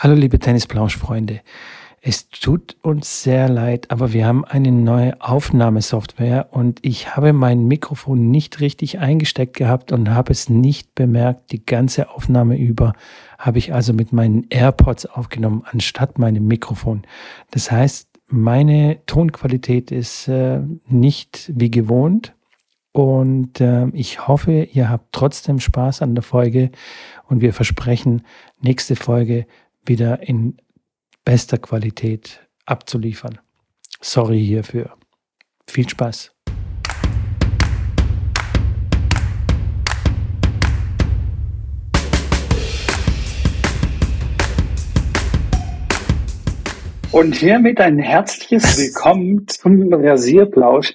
Hallo liebe Tennisplausch-Freunde. Es tut uns sehr leid, aber wir haben eine neue Aufnahmesoftware und ich habe mein Mikrofon nicht richtig eingesteckt gehabt und habe es nicht bemerkt. Die ganze Aufnahme über habe ich also mit meinen AirPods aufgenommen, anstatt meinem Mikrofon. Das heißt, meine Tonqualität ist äh, nicht wie gewohnt. Und äh, ich hoffe, ihr habt trotzdem Spaß an der Folge und wir versprechen, nächste Folge wieder in bester Qualität abzuliefern. Sorry hierfür. Viel Spaß. Und hiermit ein herzliches Willkommen zum Rasierplausch.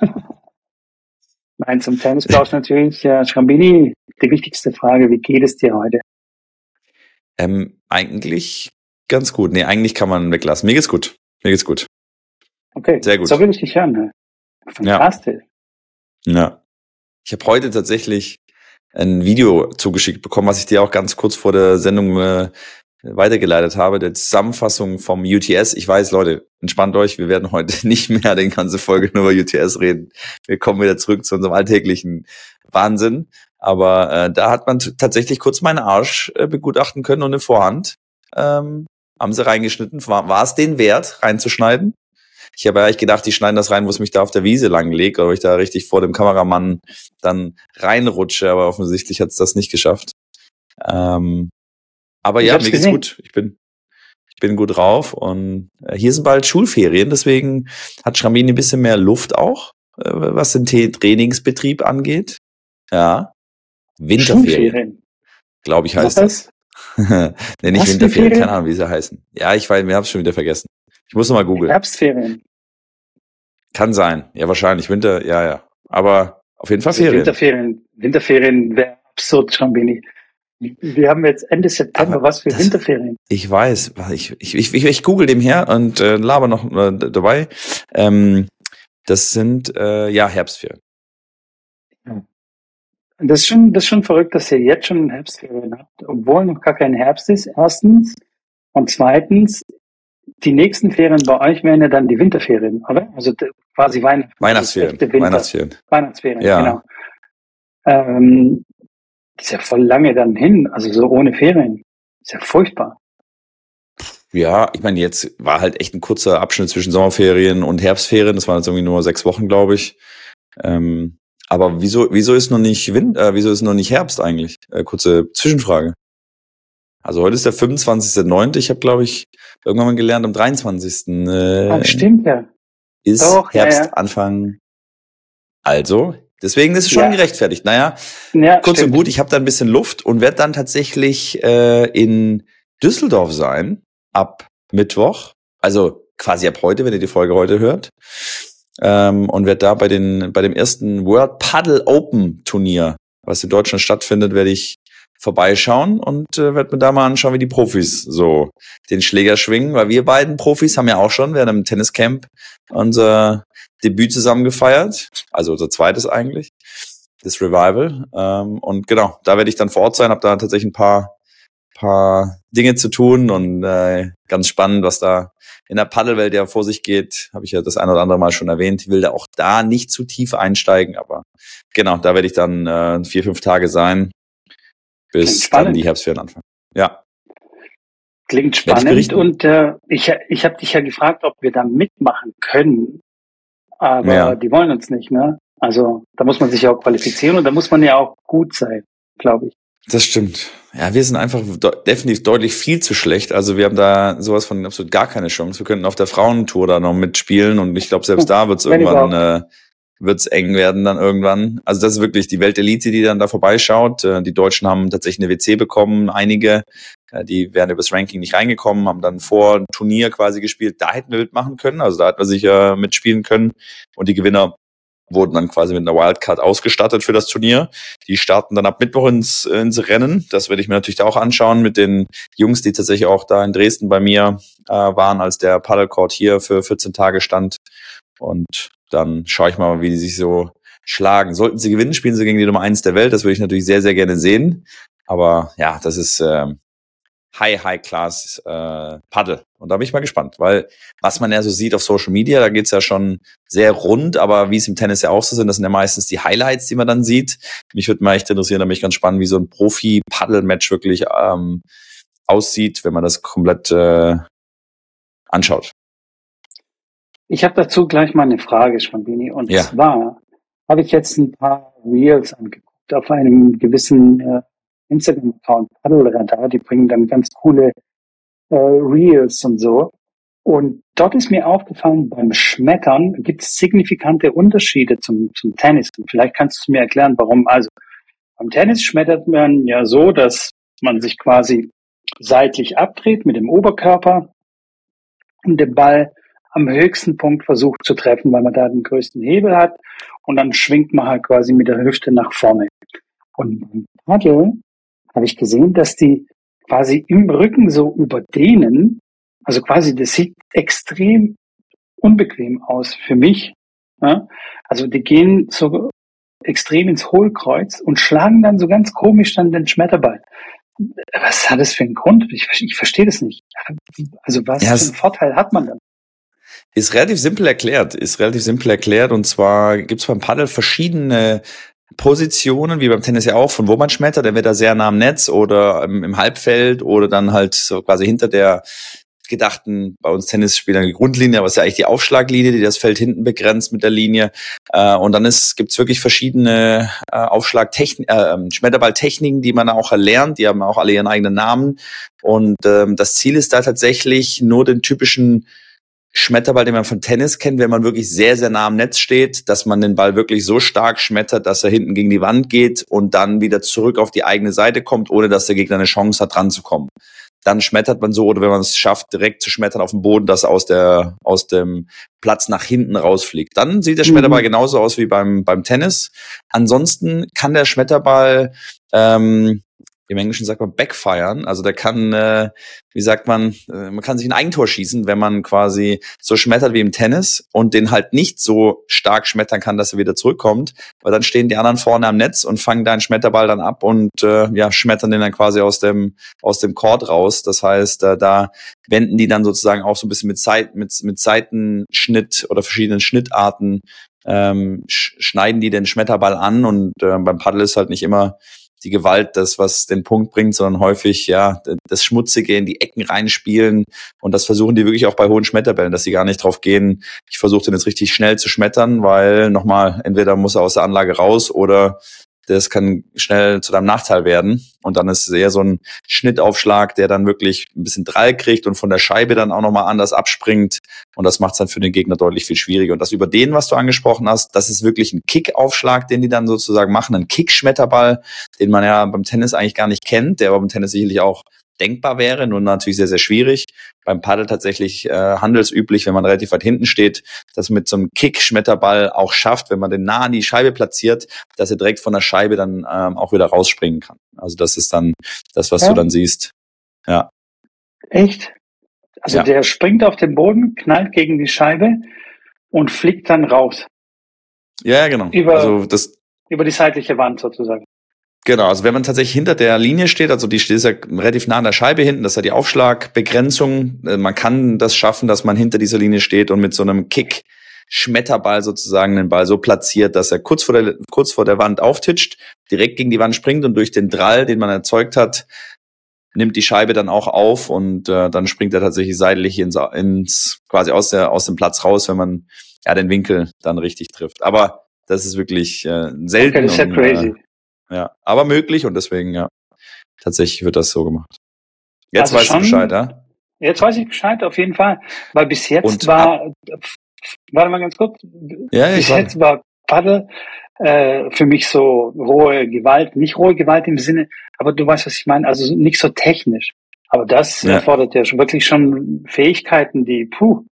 Nein, zum Tennisplausch natürlich. Ja, Schrambini, die wichtigste Frage, wie geht es dir heute? Ähm, eigentlich ganz gut. Nee, eigentlich kann man weglassen. Mir geht's gut. Mir geht's gut. Okay, sehr gut. So will ich dich hören. Ne? Fantastisch. Ja. ja. Ich habe heute tatsächlich ein Video zugeschickt bekommen, was ich dir auch ganz kurz vor der Sendung äh, weitergeleitet habe, der Zusammenfassung vom UTS. Ich weiß, Leute, entspannt euch, wir werden heute nicht mehr den ganze Folge nur über UTS reden. Wir kommen wieder zurück zu unserem alltäglichen Wahnsinn. Aber äh, da hat man tatsächlich kurz meinen Arsch äh, begutachten können und eine Vorhand. Ähm, haben sie reingeschnitten. War, war es den wert, reinzuschneiden? Ich habe eigentlich gedacht, die schneiden das rein, wo es mich da auf der Wiese lang legt, oder ich da richtig vor dem Kameramann dann reinrutsche, aber offensichtlich hat es das nicht geschafft. Ähm, aber ich ja, mir geht's gut. Ich bin, ich bin gut drauf und äh, hier sind bald Schulferien, deswegen hat Schramini ein bisschen mehr Luft auch, äh, was den Trainingsbetrieb angeht. Ja. Winterferien. Glaube ich heißt das. nee, nicht Winterferien, keine Ahnung, wie sie heißen. Ja, ich weiß, wir haben es schon wieder vergessen. Ich muss noch mal googeln. Herbstferien. Kann sein. Ja, wahrscheinlich. Winter, ja, ja. Aber auf jeden Fall also Ferien. Winterferien, Winterferien wäre absurd, Schambini. Wir haben jetzt Ende September, Aber was für das, Winterferien. Ich weiß, ich, ich, ich, ich google dem her und äh, laber noch äh, dabei. Ähm, das sind äh, ja Herbstferien. Das ist schon, das ist schon verrückt, dass ihr jetzt schon Herbstferien habt, obwohl noch gar kein Herbst ist, erstens. Und zweitens, die nächsten Ferien bei euch wären ja dann die Winterferien, oder? Also quasi Weihn Weihnachtsferien. Weihnachtsferien. Weihnachtsferien, ja. genau. Ähm, ist ja voll lange dann hin, also so ohne Ferien. Ist ja furchtbar. Ja, ich meine, jetzt war halt echt ein kurzer Abschnitt zwischen Sommerferien und Herbstferien. Das waren jetzt irgendwie nur sechs Wochen, glaube ich. Ähm, aber wieso, wieso ist noch nicht Wind, äh, wieso ist noch nicht Herbst eigentlich? Äh, kurze Zwischenfrage. Also heute ist der 25.09. Ich habe, glaube ich, irgendwann mal gelernt, am 23. Äh, Ach, stimmt ja. Ist Doch, Herbst ja, ja. Anfang. Also, deswegen ist es schon ja. gerechtfertigt. Naja, ja, kurz stimmt. und gut, ich habe da ein bisschen Luft und werde dann tatsächlich äh, in Düsseldorf sein ab Mittwoch. Also quasi ab heute, wenn ihr die Folge heute hört ähm, und werde da bei den bei dem ersten World Paddle Open Turnier, was in Deutschland stattfindet, werde ich vorbeischauen und äh, werde mir da mal anschauen, wie die Profis so den Schläger schwingen, weil wir beiden Profis haben ja auch schon während dem Tenniscamp unser Debüt zusammen gefeiert, also unser zweites eigentlich, das Revival. Ähm, und genau, da werde ich dann vor Ort sein, habe da tatsächlich ein paar paar Dinge zu tun und äh, ganz spannend, was da in der Paddelwelt ja vor sich geht, habe ich ja das ein oder andere Mal schon erwähnt. Ich will da auch da nicht zu tief einsteigen, aber genau, da werde ich dann äh, vier, fünf Tage sein, bis dann die Herbstferien anfangen. Ja. Klingt spannend und äh, ich, ich habe dich ja gefragt, ob wir da mitmachen können, aber ja. die wollen uns nicht, ne? Also da muss man sich ja auch qualifizieren und da muss man ja auch gut sein, glaube ich. Das stimmt. Ja, wir sind einfach definitiv deutlich viel zu schlecht. Also wir haben da sowas von absolut gar keine Chance. Wir könnten auf der Frauentour da noch mitspielen und ich glaube, selbst da wird es irgendwann äh, wird's eng werden dann irgendwann. Also das ist wirklich die Weltelite, die dann da vorbeischaut. Äh, die Deutschen haben tatsächlich eine WC bekommen, einige. Äh, die wären übers Ranking nicht reingekommen, haben dann vor ein Turnier quasi gespielt. Da hätten wir mitmachen können, also da hätten wir sicher mitspielen können. Und die Gewinner wurden dann quasi mit einer Wildcard ausgestattet für das Turnier. Die starten dann ab Mittwoch ins, ins Rennen. Das werde ich mir natürlich da auch anschauen mit den Jungs, die tatsächlich auch da in Dresden bei mir äh, waren, als der Paddlecourt hier für 14 Tage stand. Und dann schaue ich mal, wie die sich so schlagen. Sollten sie gewinnen, spielen sie gegen die Nummer eins der Welt. Das würde ich natürlich sehr, sehr gerne sehen. Aber ja, das ist, äh, High, High Class äh, Paddel. Und da bin ich mal gespannt, weil was man ja so sieht auf Social Media, da geht's ja schon sehr rund, aber wie es im Tennis ja auch so sind, das sind ja meistens die Highlights, die man dann sieht. Mich würde mal echt interessieren, da bin ich ganz spannend, wie so ein Profi-Paddle-Match wirklich ähm, aussieht, wenn man das komplett äh, anschaut. Ich habe dazu gleich mal eine Frage, Schwambini. Und ja. zwar habe ich jetzt ein paar Reels angeguckt auf einem gewissen äh, Instagram-Account, Paddelradar. Die bringen dann ganz coole äh, Reels und so. Und dort ist mir aufgefallen, beim Schmettern gibt es signifikante Unterschiede zum, zum Tennis. Und vielleicht kannst du mir erklären, warum. Also beim Tennis schmettert man ja so, dass man sich quasi seitlich abdreht mit dem Oberkörper und den Ball am höchsten Punkt versucht zu treffen, weil man da den größten Hebel hat. Und dann schwingt man halt quasi mit der Hüfte nach vorne. Und beim Paddel habe ich gesehen, dass die quasi im Rücken so überdehnen. Also quasi, das sieht extrem unbequem aus für mich. Ja? Also die gehen so extrem ins Hohlkreuz und schlagen dann so ganz komisch dann den Schmetterball. Was hat das für einen Grund? Ich, ich verstehe das nicht. Also was ja, für einen Vorteil hat man dann? Ist relativ simpel erklärt, ist relativ simpel erklärt. Und zwar gibt es beim Paddel verschiedene Positionen, wie beim Tennis ja auch, von wo man schmettert, entweder sehr nah am Netz oder im, Halbfeld oder dann halt so quasi hinter der gedachten, bei uns Tennisspielern die Grundlinie, aber es ist ja eigentlich die Aufschlaglinie, die das Feld hinten begrenzt mit der Linie. Äh, und dann gibt es wirklich verschiedene äh, Aufschlagtechniken, äh, ähm, Schmetterballtechniken, die man auch erlernt. Die haben auch alle ihren eigenen Namen. Und ähm, das Ziel ist da tatsächlich nur den typischen Schmetterball, den man von Tennis kennt, wenn man wirklich sehr, sehr nah am Netz steht, dass man den Ball wirklich so stark schmettert, dass er hinten gegen die Wand geht und dann wieder zurück auf die eigene Seite kommt, ohne dass der Gegner eine Chance hat, dran zu kommen. Dann schmettert man so, oder wenn man es schafft, direkt zu schmettern auf dem Boden, dass aus, der, aus dem Platz nach hinten rausfliegt. Dann sieht der Schmetterball mhm. genauso aus wie beim, beim Tennis. Ansonsten kann der Schmetterball ähm, im Englischen sagt man backfiren. Also der kann, äh, wie sagt man, äh, man kann sich ein Eigentor schießen, wenn man quasi so schmettert wie im Tennis und den halt nicht so stark schmettern kann, dass er wieder zurückkommt. Weil dann stehen die anderen vorne am Netz und fangen deinen Schmetterball dann ab und äh, ja, schmettern den dann quasi aus dem, aus dem Court raus. Das heißt, äh, da wenden die dann sozusagen auch so ein bisschen mit, Zeit, mit, mit Seitenschnitt oder verschiedenen Schnittarten ähm, schneiden die den Schmetterball an und äh, beim Paddel ist halt nicht immer die Gewalt das, was den Punkt bringt, sondern häufig ja das Schmutzige in die Ecken reinspielen. Und das versuchen die wirklich auch bei hohen Schmetterbällen, dass sie gar nicht drauf gehen, ich versuche den jetzt richtig schnell zu schmettern, weil nochmal, entweder muss er aus der Anlage raus oder das kann schnell zu deinem Nachteil werden. Und dann ist es eher so ein Schnittaufschlag, der dann wirklich ein bisschen Drall kriegt und von der Scheibe dann auch nochmal anders abspringt. Und das macht es dann für den Gegner deutlich viel schwieriger. Und das über den, was du angesprochen hast, das ist wirklich ein Kickaufschlag, den die dann sozusagen machen, ein Kickschmetterball, den man ja beim Tennis eigentlich gar nicht kennt, der aber beim Tennis sicherlich auch denkbar wäre, nur natürlich sehr, sehr schwierig. Beim Paddel tatsächlich äh, handelsüblich, wenn man relativ weit hinten steht, dass mit so einem Kick-Schmetterball auch schafft, wenn man den nah an die Scheibe platziert, dass er direkt von der Scheibe dann ähm, auch wieder rausspringen kann. Also das ist dann das, was ja. du dann siehst. Ja. Echt? Also ja. der springt auf den Boden, knallt gegen die Scheibe und fliegt dann raus. Ja, genau. Über, also das, über die seitliche Wand sozusagen. Genau, also wenn man tatsächlich hinter der Linie steht, also die steht ja relativ nah an der Scheibe hinten, das ist ja die Aufschlagbegrenzung. Äh, man kann das schaffen, dass man hinter dieser Linie steht und mit so einem Kick Schmetterball sozusagen den Ball so platziert, dass er kurz vor der, kurz vor der Wand auftitscht, direkt gegen die Wand springt und durch den Drall, den man erzeugt hat, nimmt die Scheibe dann auch auf und äh, dann springt er tatsächlich seitlich ins, ins quasi aus der aus dem Platz raus, wenn man ja den Winkel dann richtig trifft. Aber das ist wirklich äh, selten. Okay, das ist ja crazy. Äh, ja, aber möglich und deswegen, ja, tatsächlich wird das so gemacht. Jetzt also weißt du Bescheid, ja? Jetzt weiß ich Bescheid, auf jeden Fall. Weil bis jetzt und war, warte mal ganz kurz, ja, bis jetzt war Paddel äh, für mich so rohe Gewalt, nicht rohe Gewalt im Sinne, aber du weißt, was ich meine, also nicht so technisch. Aber das ja. erfordert ja schon wirklich schon Fähigkeiten, die, puh,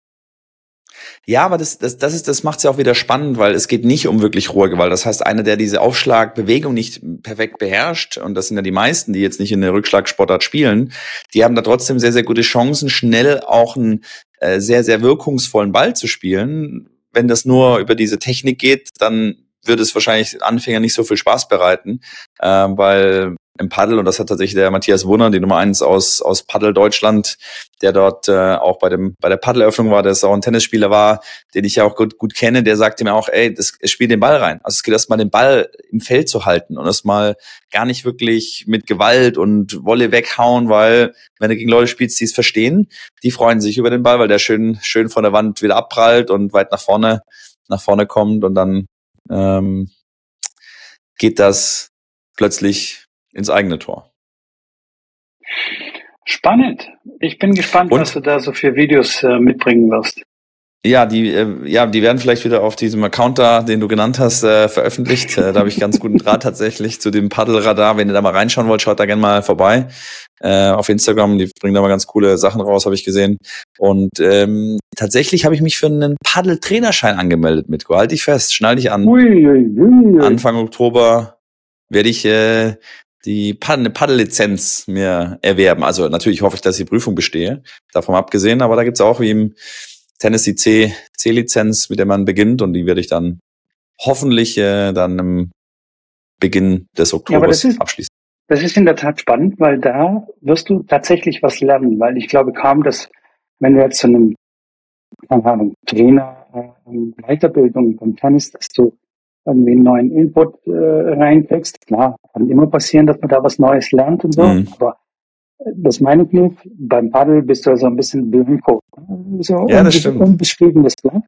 ja, aber das, das, das, ist, das macht es ja auch wieder spannend, weil es geht nicht um wirklich rohe Gewalt. Das heißt, einer, der diese Aufschlagbewegung nicht perfekt beherrscht, und das sind ja die meisten, die jetzt nicht in der Rückschlagsportart spielen, die haben da trotzdem sehr, sehr gute Chancen, schnell auch einen äh, sehr, sehr wirkungsvollen Ball zu spielen. Wenn das nur über diese Technik geht, dann würde es wahrscheinlich Anfänger nicht so viel Spaß bereiten, äh, weil im Paddel, und das hat tatsächlich der Matthias Wunner, die Nummer eins aus, aus Paddel Deutschland, der dort äh, auch bei dem bei der Paddeleröffnung war, der auch ein Tennisspieler war, den ich ja auch gut, gut kenne, der sagte mir auch, ey, das spielt den Ball rein. Also es geht erstmal den Ball im Feld zu halten und erstmal gar nicht wirklich mit Gewalt und Wolle weghauen, weil wenn du gegen Leute spielst, die es verstehen, die freuen sich über den Ball, weil der schön, schön von der Wand wieder abprallt und weit nach vorne, nach vorne kommt und dann ähm, geht das plötzlich ins eigene Tor. Spannend. Ich bin gespannt, Und? was du da so für Videos äh, mitbringen wirst. Ja, die, äh, ja, die werden vielleicht wieder auf diesem Account da, den du genannt hast, äh, veröffentlicht. Äh, da habe ich ganz guten Draht tatsächlich zu dem Paddelradar. Wenn ihr da mal reinschauen wollt, schaut da gerne mal vorbei. Äh, auf Instagram, die bringen da mal ganz coole Sachen raus, habe ich gesehen. Und ähm, tatsächlich habe ich mich für einen Paddeltrainerschein angemeldet, Mitko. Halt dich fest, schnall dich an. Ui, ui, ui. Anfang Oktober werde ich äh, die Pad eine Paddellizenz mir erwerben. Also natürlich hoffe ich, dass ich die Prüfung bestehe, davon abgesehen, aber da gibt's auch wie im Tennessee C C-Lizenz, mit der man beginnt und die werde ich dann hoffentlich äh, dann im Beginn des Oktobers ja, das ist, abschließen. Das ist in der Tat spannend, weil da wirst du tatsächlich was lernen, weil ich glaube kaum, dass wenn du jetzt zu einem keine Ahnung, Trainer äh, Weiterbildung beim Tennis, dass du irgendwie einen neuen Input äh, reinkriegst. Klar, kann immer passieren, dass man da was Neues lernt und so, mhm. aber das meine ich nicht. Beim Paddel bist du also ein bisschen blanko. So ja, das stimmt. unbeschriebenes Blatt.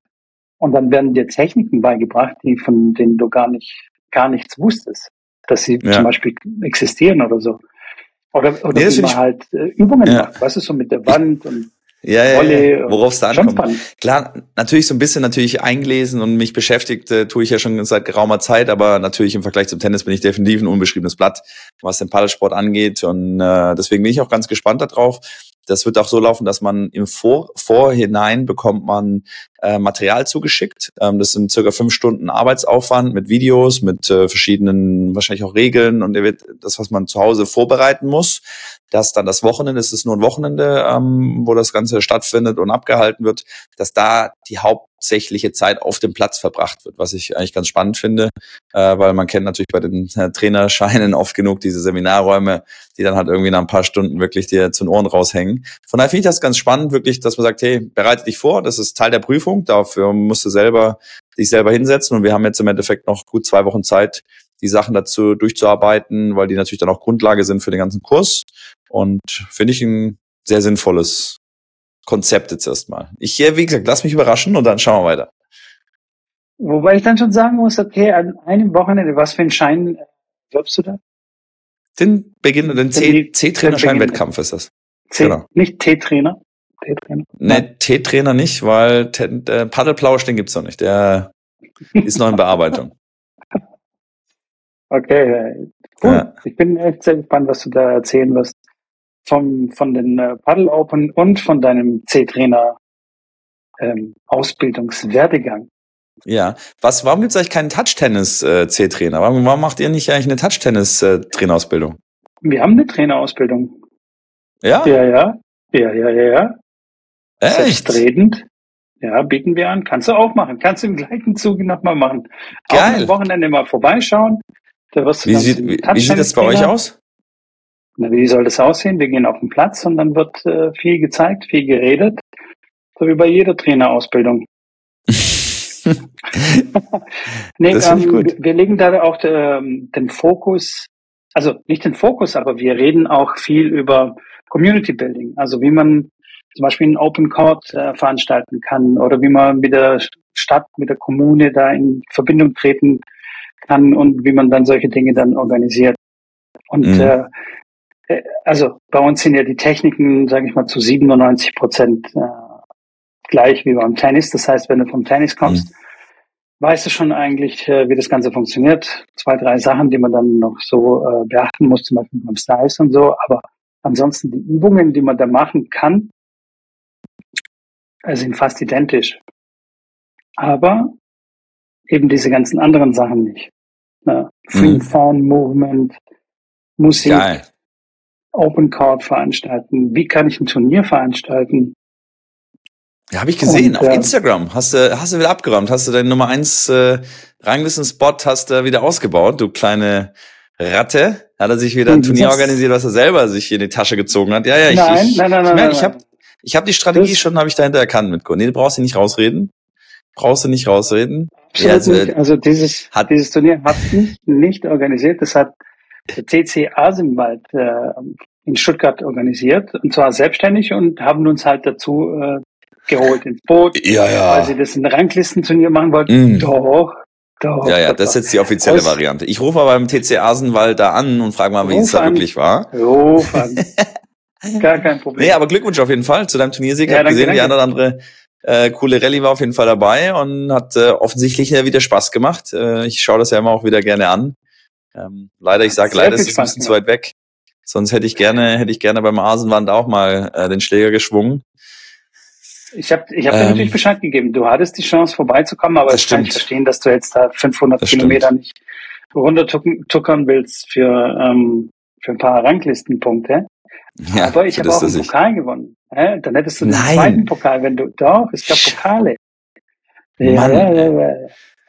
Und dann werden dir Techniken beigebracht, die von denen du gar nicht, gar nichts wusstest, dass sie ja. zum Beispiel existieren oder so. Oder, oder nee, wie man halt äh, Übungen ja. macht, weißt du, so mit der Wand und ja, ja, ja. worauf es da ankommt. Klar, natürlich so ein bisschen natürlich eingelesen und mich beschäftigt äh, tue ich ja schon seit geraumer Zeit, aber natürlich im Vergleich zum Tennis bin ich definitiv ein unbeschriebenes Blatt, was den Paddelsport angeht und äh, deswegen bin ich auch ganz gespannt darauf. Das wird auch so laufen, dass man im Vor Vorhinein bekommt man äh, Material zugeschickt. Ähm, das sind circa fünf Stunden Arbeitsaufwand mit Videos, mit äh, verschiedenen wahrscheinlich auch Regeln und das, was man zu Hause vorbereiten muss dass dann das Wochenende, es ist nur ein Wochenende, ähm, wo das Ganze stattfindet und abgehalten wird, dass da die hauptsächliche Zeit auf dem Platz verbracht wird, was ich eigentlich ganz spannend finde, äh, weil man kennt natürlich bei den äh, Trainerscheinen oft genug diese Seminarräume, die dann halt irgendwie nach ein paar Stunden wirklich dir zu den Ohren raushängen. Von daher finde ich das ganz spannend, wirklich, dass man sagt, hey, bereite dich vor, das ist Teil der Prüfung, dafür musst du selber dich selber hinsetzen und wir haben jetzt im Endeffekt noch gut zwei Wochen Zeit, die Sachen dazu durchzuarbeiten, weil die natürlich dann auch Grundlage sind für den ganzen Kurs. Und finde ich ein sehr sinnvolles Konzept jetzt erstmal. Ich, wie gesagt, lass mich überraschen und dann schauen wir weiter. Wobei ich dann schon sagen muss, okay, an einem Wochenende, was für einen Schein glaubst du da? Den Beginn, den C-Trainer-Schein-Wettkampf ist das. C, genau. Nicht T-Trainer? T-Trainer? Nee, T-Trainer nicht, weil äh, Paddelplausch, den gibt's noch nicht. Der ist noch in Bearbeitung. Okay, cool. Ja. Ich bin echt sehr gespannt, was du da erzählen wirst. Vom, von den äh, Paddle Open und von deinem C-Trainer ähm, Ausbildungswerdegang. Ja, was, warum gibt es eigentlich keinen Touch-Tennis-C-Trainer? Äh, warum, warum macht ihr nicht eigentlich eine Touch-Tennis-Trainerausbildung? Wir haben eine Trainerausbildung. Ja? Ja, ja. Ja, ja, ja, ja. Echt? Selbstredend. Ja, bieten wir an. Kannst du auch machen. Kannst du im gleichen Zuge nochmal machen. Geil. Auch am Wochenende mal vorbeischauen. Da wirst du wie, sieht, wie, wie sieht das bei euch aus? Na, wie soll das aussehen? Wir gehen auf den Platz und dann wird äh, viel gezeigt, viel geredet. So wie bei jeder Trainerausbildung. nee, das ähm, gut. Wir legen da auch ähm, den Fokus, also nicht den Fokus, aber wir reden auch viel über Community Building, also wie man zum Beispiel einen Open Court äh, veranstalten kann oder wie man mit der Stadt, mit der Kommune da in Verbindung treten kann und wie man dann solche Dinge dann organisiert. Und mhm. äh, äh also bei uns sind ja die Techniken, sage ich mal, zu 97 Prozent äh, gleich wie beim Tennis. Das heißt, wenn du vom Tennis kommst, mhm. weißt du schon eigentlich, äh, wie das Ganze funktioniert. Zwei, drei Sachen, die man dann noch so äh, beachten muss, zum Beispiel beim Slice und so. Aber ansonsten die Übungen, die man da machen kann, äh, sind fast identisch. Aber eben diese ganzen anderen Sachen nicht. Ne? Free mhm. Phone Movement, Musik, Geil. Open Court veranstalten. Wie kann ich ein Turnier veranstalten? Ja, habe ich gesehen. Und, auf äh, Instagram hast du, hast du wieder abgeräumt. Hast du deinen Nummer eins äh, Ranglisten-Spot hast du wieder ausgebaut, du kleine Ratte. Hat er sich wieder ein Turnier das organisiert, was er selber sich in die Tasche gezogen hat. Ja, ja, ich, nein, ich, nein, nein, ich, merke, ich habe ich hab die Strategie das schon, habe ich dahinter erkannt mit Nee, du brauchst dich nicht rausreden. Brauchst du nicht rausreden. Ja, also, also dieses, hat, dieses Turnier hat ich nicht organisiert. Das hat der TC Asenwald äh, in Stuttgart organisiert. Und zwar selbstständig und haben uns halt dazu äh, geholt ins Boot. Ja, ja. Weil sie das ein Ranglistenturnier machen wollten. Mm. Doch, doch. Ja, ja, das ist jetzt die offizielle Aus Variante. Ich rufe aber beim TC Asenwald da an und frage mal, wie es da wirklich war. Ruf an. Gar kein Problem. Nee, aber Glückwunsch auf jeden Fall zu deinem Turniersieg. Ja, ich habe gesehen, danke. die eine oder andere äh, coole Rallye war auf jeden Fall dabei und hat äh, offensichtlich wieder Spaß gemacht. Äh, ich schaue das ja immer auch wieder gerne an. Ähm, leider, ich sage leider, ist es ein bisschen zu weit weg. Sonst hätte ich gerne, hätte ich gerne beim Asenwand auch mal äh, den Schläger geschwungen. Ich habe ich hab ähm, dir natürlich Bescheid gegeben. Du hattest die Chance vorbeizukommen, aber ich kann nicht verstehen, dass du jetzt da 500 das Kilometer stimmt. nicht runtertuckern willst für, ähm, für ein paar Ranglistenpunkte. Ja, aber ich habe auch einen Pokal ich. gewonnen. Hä? Dann hättest du den Nein. zweiten Pokal, wenn du doch, es gab Pokale. Ja, ja,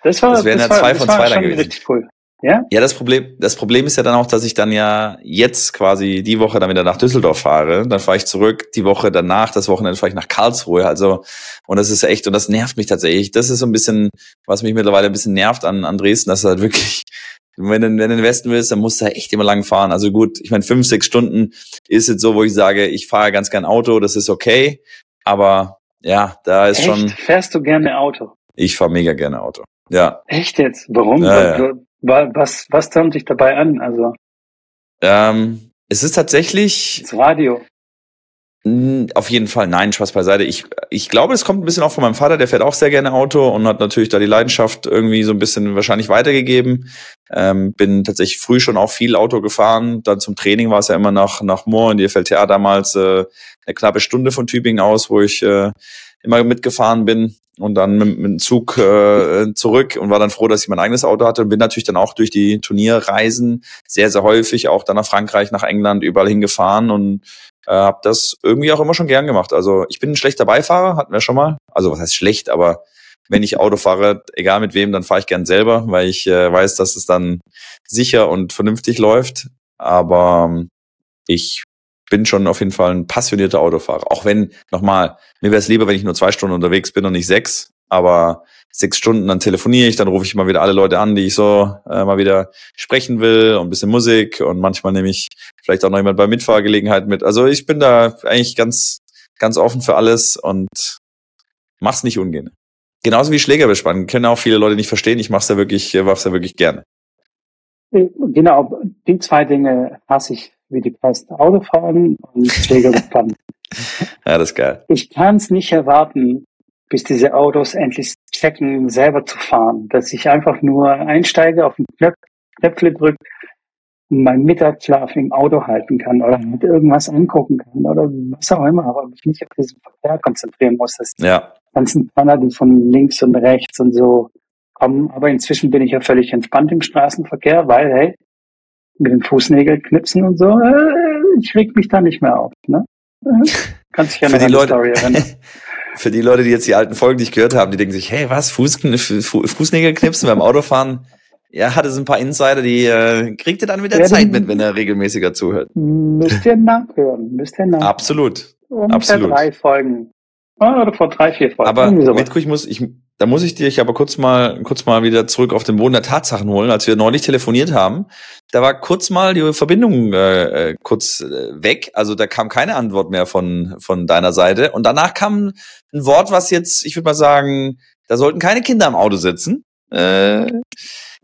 Das war das wären ja zwei von zwei dann gewesen. Richtig cool. Ja? Ja, das Problem, das Problem ist ja dann auch, dass ich dann ja jetzt quasi die Woche dann wieder nach Düsseldorf fahre. Dann fahre ich zurück, die Woche danach, das Wochenende fahre ich nach Karlsruhe. Also, und das ist echt, und das nervt mich tatsächlich. Das ist so ein bisschen, was mich mittlerweile ein bisschen nervt an, an Dresden, dass es halt wirklich, wenn du, wenn du in den Westen willst, dann musst du halt echt immer lang fahren. Also gut, ich meine, fünf, sechs Stunden ist jetzt so, wo ich sage, ich fahre ganz gern Auto, das ist okay. Aber ja, da ist echt? schon. Fährst du gerne Auto? Ich fahre mega gerne Auto. Ja. Echt jetzt? Warum? Ja, ja. Was, was taunt dich dabei an? Also ähm, es ist tatsächlich das Radio. Auf jeden Fall, nein, Spaß beiseite. Ich, ich glaube, es kommt ein bisschen auch von meinem Vater, der fährt auch sehr gerne Auto und hat natürlich da die Leidenschaft irgendwie so ein bisschen wahrscheinlich weitergegeben. Ähm, bin tatsächlich früh schon auch viel Auto gefahren. Dann zum Training war es ja immer nach, nach Moor in die FLTA damals äh, eine knappe Stunde von Tübingen aus, wo ich äh, immer mitgefahren bin und dann mit, mit dem Zug äh, zurück und war dann froh, dass ich mein eigenes Auto hatte und bin natürlich dann auch durch die Turnierreisen sehr, sehr häufig auch dann nach Frankreich, nach England, überall hingefahren und äh, habe das irgendwie auch immer schon gern gemacht. Also ich bin ein schlechter Beifahrer, hatten wir schon mal. Also was heißt schlecht, aber wenn ich Auto fahre, egal mit wem, dann fahre ich gern selber, weil ich äh, weiß, dass es dann sicher und vernünftig läuft. Aber ähm, ich bin schon auf jeden Fall ein passionierter Autofahrer. Auch wenn, nochmal, mir wäre es lieber, wenn ich nur zwei Stunden unterwegs bin und nicht sechs. Aber sechs Stunden, dann telefoniere ich, dann rufe ich mal wieder alle Leute an, die ich so äh, mal wieder sprechen will und ein bisschen Musik und manchmal nehme ich vielleicht auch noch jemand bei Mitfahrgelegenheit mit. Also ich bin da eigentlich ganz, ganz offen für alles und mach's nicht ungern. Genauso wie Schläger bespannen, können auch viele Leute nicht verstehen. Ich mach's ja wirklich, mach's ja wirklich gerne. Genau, die zwei Dinge hasse ich wie die Pest Autofahren und Schläger fahren. ja, das ist geil. Ich kann es nicht erwarten, bis diese Autos endlich checken, selber zu fahren. Dass ich einfach nur einsteige, auf den Knöpf, Knöpfle drücke und meinen Mittagsschlaf im Auto halten kann oder mit irgendwas angucken kann oder was auch immer, aber mich nicht auf diesen Verkehr konzentrieren muss. Das ja. ganzen Panner, die von links und rechts und so kommen. Aber inzwischen bin ich ja völlig entspannt im Straßenverkehr, weil, hey, mit den Fußnägeln knipsen und so, äh, ich reg mich da nicht mehr auf. Ne? Äh, kannst dich ja noch an die Leute, Story erinnern. Für die Leute, die jetzt die alten Folgen nicht gehört haben, die denken sich, hey, was, Fuß, Fußnägel knipsen beim Autofahren? Ja, hatte so ein paar Insider, die äh, kriegt ihr dann mit der ja, Zeit mit, wenn er regelmäßiger zuhört. Müsst ihr nachhören, müsst ihr nachhören. Absolut. Ungefähr Absolut. drei Folgen. Oder vor drei, vier Folgen. Aber Mitko, ich muss, ich, da muss ich dich aber kurz mal, kurz mal wieder zurück auf den Boden der Tatsachen holen. Als wir neulich telefoniert haben, da war kurz mal die Verbindung äh, äh kurz äh, weg. Also da kam keine Antwort mehr von, von deiner Seite. Und danach kam ein Wort, was jetzt, ich würde mal sagen, da sollten keine Kinder im Auto sitzen. Äh,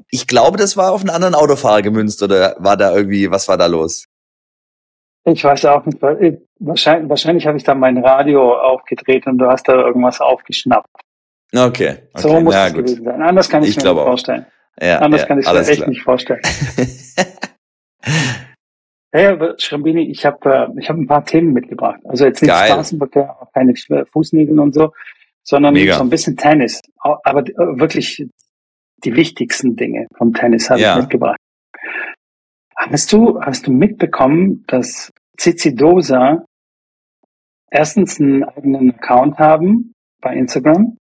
ich glaube, das war auf einen anderen Autofahrer gemünzt oder war da irgendwie, was war da los? Ich weiß auch nicht, weil wahrscheinlich, wahrscheinlich habe ich da mein Radio aufgedreht und du hast da irgendwas aufgeschnappt. Okay, okay. So muss Na, es gut. gewesen sein. Anders kann ich, ich mir nicht vorstellen. Ja, Anders ja, kann ich mir echt klar. nicht vorstellen. hey, Schrambini, ich habe äh, ich hab ein paar Themen mitgebracht. Also jetzt nicht Geil. Straßenverkehr, auch keine Fußnägel und so, sondern Mega. so ein bisschen Tennis. Aber äh, wirklich die wichtigsten Dinge vom Tennis habe ja. ich mitgebracht. Hast du, hast du mitbekommen, dass Cici Dosa erstens einen eigenen Account haben bei Instagram.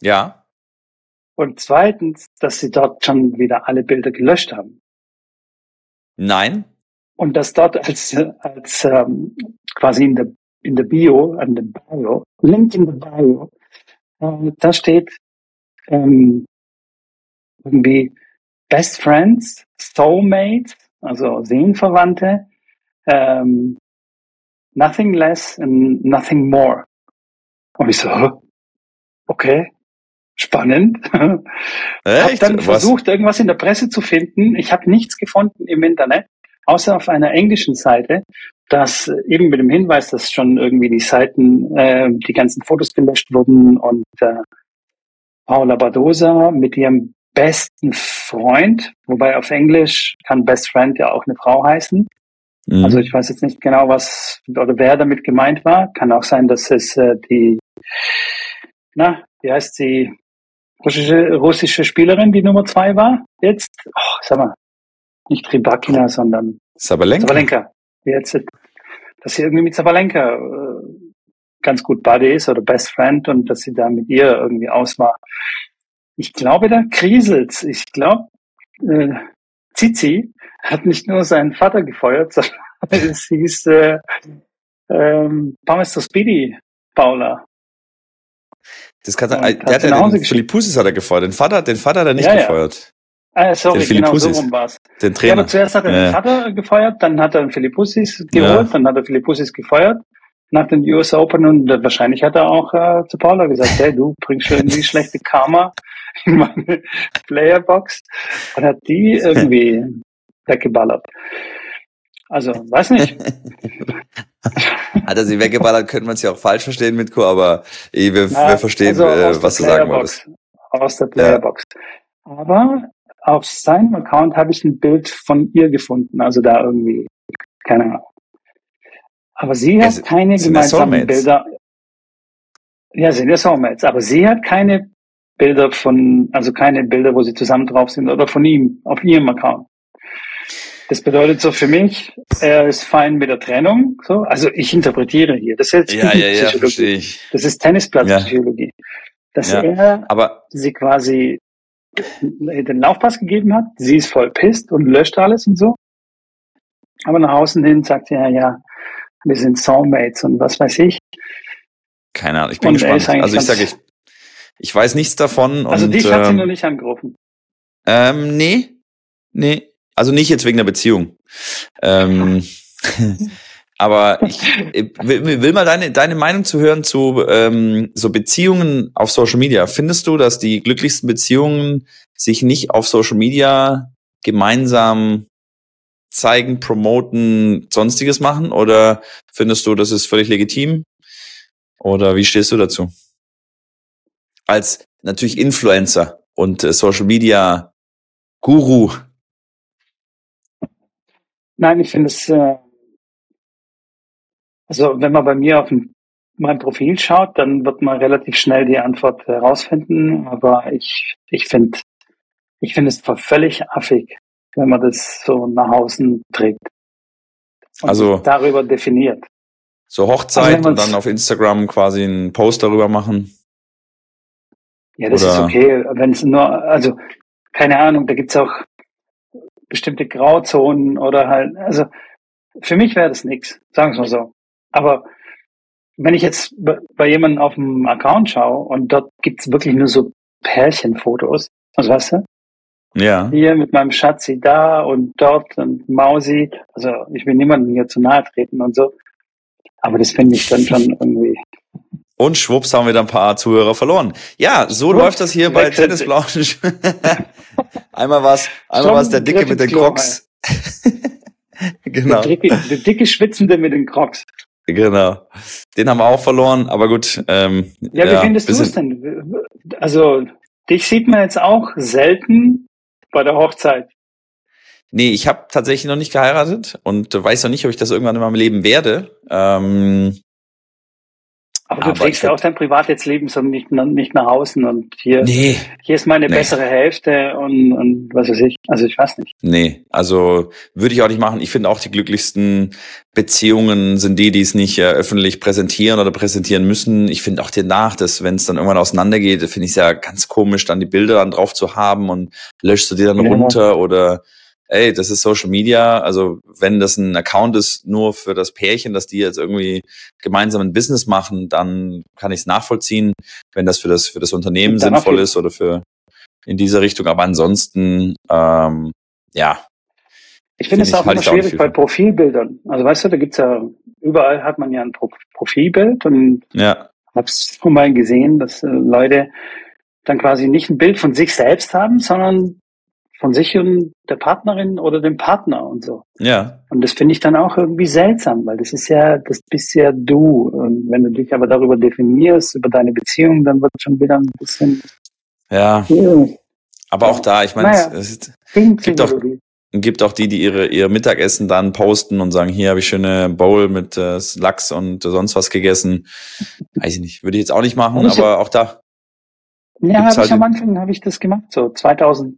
Ja. Und zweitens, dass sie dort schon wieder alle Bilder gelöscht haben. Nein. Und dass dort als, als ähm, quasi in der, in der Bio, an der Bio, Link in the Bio, äh, da steht ähm, irgendwie Best Friends, Soulmates, also Seelenverwandte, ähm, Nothing less and nothing more. Und ich so, okay, spannend. Echt? Hab dann versucht, Was? irgendwas in der Presse zu finden. Ich habe nichts gefunden im Internet, außer auf einer englischen Seite, dass eben mit dem Hinweis, dass schon irgendwie die Seiten, äh, die ganzen Fotos gelöscht wurden und äh, Paula Badosa mit ihrem besten Freund, wobei auf Englisch kann Best Friend ja auch eine Frau heißen. Mhm. Also ich weiß jetzt nicht genau, was oder wer damit gemeint war. Kann auch sein, dass es äh, die, na, wie heißt sie, russische, russische Spielerin, die Nummer zwei war. Jetzt, oh, sag mal, nicht Rybakina, sondern Sabalenka. Sabalenka. Jetzt, dass sie irgendwie mit Sabalenka äh, ganz gut Buddy ist oder Best Friend und dass sie da mit ihr irgendwie aus war. Ich glaube, da kriselt's. Ich glaube, äh, Zizi hat nicht nur seinen Vater gefeuert, sondern es hieß äh, ähm, Pames Speedy Paula. Das kann sein. Der hat ja den Philippusis hat er gefeuert. Den Vater, den Vater hat er nicht ja, gefeuert. Ah, sorry, den genau so rum war's. Den Trainer. Ja, aber zuerst hat er ja. den Vater gefeuert, dann hat er den Philippussis geholt, ja. dann hat er Philippussis gefeuert nach den US Open und wahrscheinlich hat er auch äh, zu Paula gesagt, hey, du bringst schon irgendwie schlechte Karma in meine Playerbox und hat die irgendwie weggeballert. Also, weiß nicht. Hat er sie weggeballert, könnte man es ja auch falsch verstehen mit Co, aber eh, wir, Na, wir verstehen, also äh, was du sagen wolltest. Aus der Playerbox. Ja. Aber auf seinem Account habe ich ein Bild von ihr gefunden, also da irgendwie, keine Ahnung. Aber sie hat es, keine gemeinsamen Bilder. Ja, sind ja Soulmates, aber sie hat keine Bilder von, also keine Bilder, wo sie zusammen drauf sind oder von ihm auf ihrem Account. Das bedeutet so für mich, er ist fein mit der Trennung. So, also ich interpretiere hier. Das ist jetzt ja, ja, ja, verstehe ich. Das ist Tennisplatzpsychologie. Ja. Dass ja, er aber sie quasi den Laufpass gegeben hat. Sie ist voll pisst und löscht alles und so. Aber nach außen hin sagt sie ja, ja, wir sind Soulmates und was weiß ich. Keine Ahnung, ich bin und gespannt. Also ich sage, ich, ich weiß nichts davon. Also und, dich hat sie ähm, noch nicht angerufen. Ähm, nee, nee. Also nicht jetzt wegen der Beziehung. Ähm, aber ich, ich will, will, mal deine, deine Meinung zu hören zu ähm, so Beziehungen auf Social Media. Findest du, dass die glücklichsten Beziehungen sich nicht auf Social Media gemeinsam zeigen, promoten, sonstiges machen? Oder findest du, das ist völlig legitim? Oder wie stehst du dazu? Als natürlich Influencer und äh, Social Media Guru Nein, ich finde es, äh, also wenn man bei mir auf mein Profil schaut, dann wird man relativ schnell die Antwort herausfinden. Aber ich, ich finde, ich finde es völlig affig, wenn man das so nach außen trägt. Und also darüber definiert. So Hochzeit also und dann auf Instagram quasi einen Post darüber machen. Ja, das Oder? ist okay. Wenn es nur, also keine Ahnung, da gibt's auch bestimmte Grauzonen oder halt, also für mich wäre das nichts, sagen wir mal so. Aber wenn ich jetzt bei jemandem auf dem Account schaue und dort gibt's wirklich nur so Pärchenfotos, also weißt du? Ja. Hier mit meinem Schatzi da und dort und Mausi. Also ich will niemandem hier zu nahe treten und so. Aber das finde ich dann schon irgendwie. Und schwupps haben wir da ein paar Zuhörer verloren. Ja, so Schwupps, läuft das hier bei Tennis Blanche. einmal was, einmal was der Dicke mit den Crocs. genau. Der dicke, der dicke Schwitzende mit den Crocs. Genau. Den haben wir auch verloren, aber gut. Ähm, ja, wie ja, findest du es denn? Also, dich sieht man jetzt auch selten bei der Hochzeit. Nee, ich habe tatsächlich noch nicht geheiratet und weiß noch nicht, ob ich das irgendwann in meinem Leben werde. Ähm, Aber du aber trägst ja auch dein Privatleben so nicht, nicht nach außen und hier, nee, hier ist meine nee. bessere Hälfte und, und was weiß ich. Also ich weiß nicht. Nee, also würde ich auch nicht machen. Ich finde auch die glücklichsten Beziehungen sind die, die es nicht äh, öffentlich präsentieren oder präsentieren müssen. Ich finde auch danach, dass wenn es dann irgendwann auseinandergeht, finde ich es ja ganz komisch, dann die Bilder dann drauf zu haben und löschst du die dann ja. runter oder ey, das ist Social Media, also wenn das ein Account ist nur für das Pärchen, dass die jetzt irgendwie gemeinsam ein Business machen, dann kann ich es nachvollziehen, wenn das für das für das Unternehmen sinnvoll ist oder für in dieser Richtung. Aber ansonsten, ähm, ja. Ich finde es auch immer schwierig bei Profilbildern. Also weißt du, da gibt's ja, überall hat man ja ein Pro Profilbild und ja. hab's schon mal gesehen, dass äh, Leute dann quasi nicht ein Bild von sich selbst haben, sondern von sich und der Partnerin oder dem Partner und so. Ja. Und das finde ich dann auch irgendwie seltsam, weil das ist ja, das bist ja du. Und wenn du dich aber darüber definierst, über deine Beziehung, dann wird es schon wieder ein bisschen. Ja. ja. Aber auch da, ich meine, naja, es gibt auch, gibt auch die, die ihre, ihr Mittagessen dann posten und sagen, hier habe ich schöne Bowl mit äh, Lachs und sonst was gegessen. Weiß ich nicht, würde ich jetzt auch nicht machen, aber auch da. Ja, habe halt ich am Anfang habe ich das gemacht, so 2000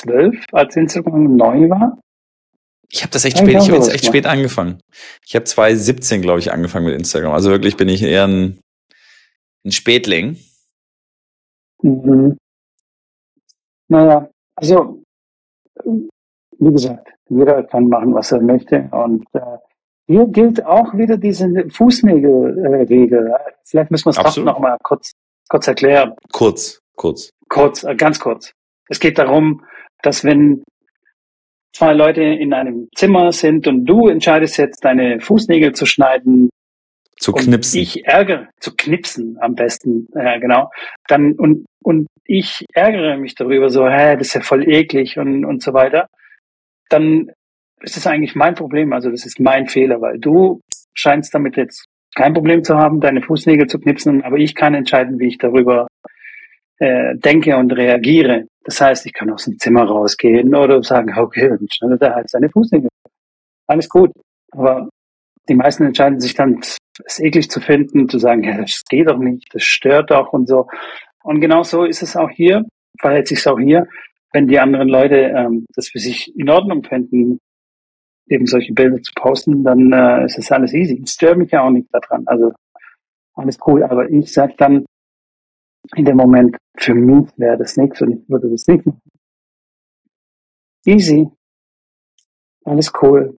zwölf, als Instagram neu war? Ich habe das echt spät, ich habe jetzt echt spät angefangen. Ich habe 2017, glaube ich, angefangen mit Instagram. Also wirklich bin ich eher ein, ein Spätling. Mhm. Naja, also wie gesagt, jeder kann machen, was er möchte. Und äh, hier gilt auch wieder diese Fußnägelregel. Vielleicht müssen wir es doch noch mal kurz, kurz erklären. Kurz, kurz. Kurz, äh, ganz kurz. Es geht darum, dass wenn zwei Leute in einem Zimmer sind und du entscheidest jetzt, deine Fußnägel zu schneiden, zu knipsen. ich ärgere, zu knipsen am besten, ja, genau. Dann, und, und ich ärgere mich darüber, so, hä, das ist ja voll eklig und, und so weiter. Dann ist das eigentlich mein Problem. Also, das ist mein Fehler, weil du scheinst damit jetzt kein Problem zu haben, deine Fußnägel zu knipsen, aber ich kann entscheiden, wie ich darüber äh, denke und reagiere. Das heißt, ich kann aus dem Zimmer rausgehen oder sagen, okay, dann schneidet er halt seine Fußnägel. Alles gut. Aber die meisten entscheiden sich dann, es eklig zu finden, zu sagen, ja, das geht doch nicht, das stört doch und so. Und genau so ist es auch hier, verhält sich es auch hier, wenn die anderen Leute ähm, das für sich in Ordnung finden, eben solche Bilder zu posten, dann äh, ist es alles easy. Es stört mich ja auch nicht daran. Also alles cool. Aber ich sag dann, in dem Moment, für mich wäre das nichts und ich würde das nicht machen. Easy. Alles cool.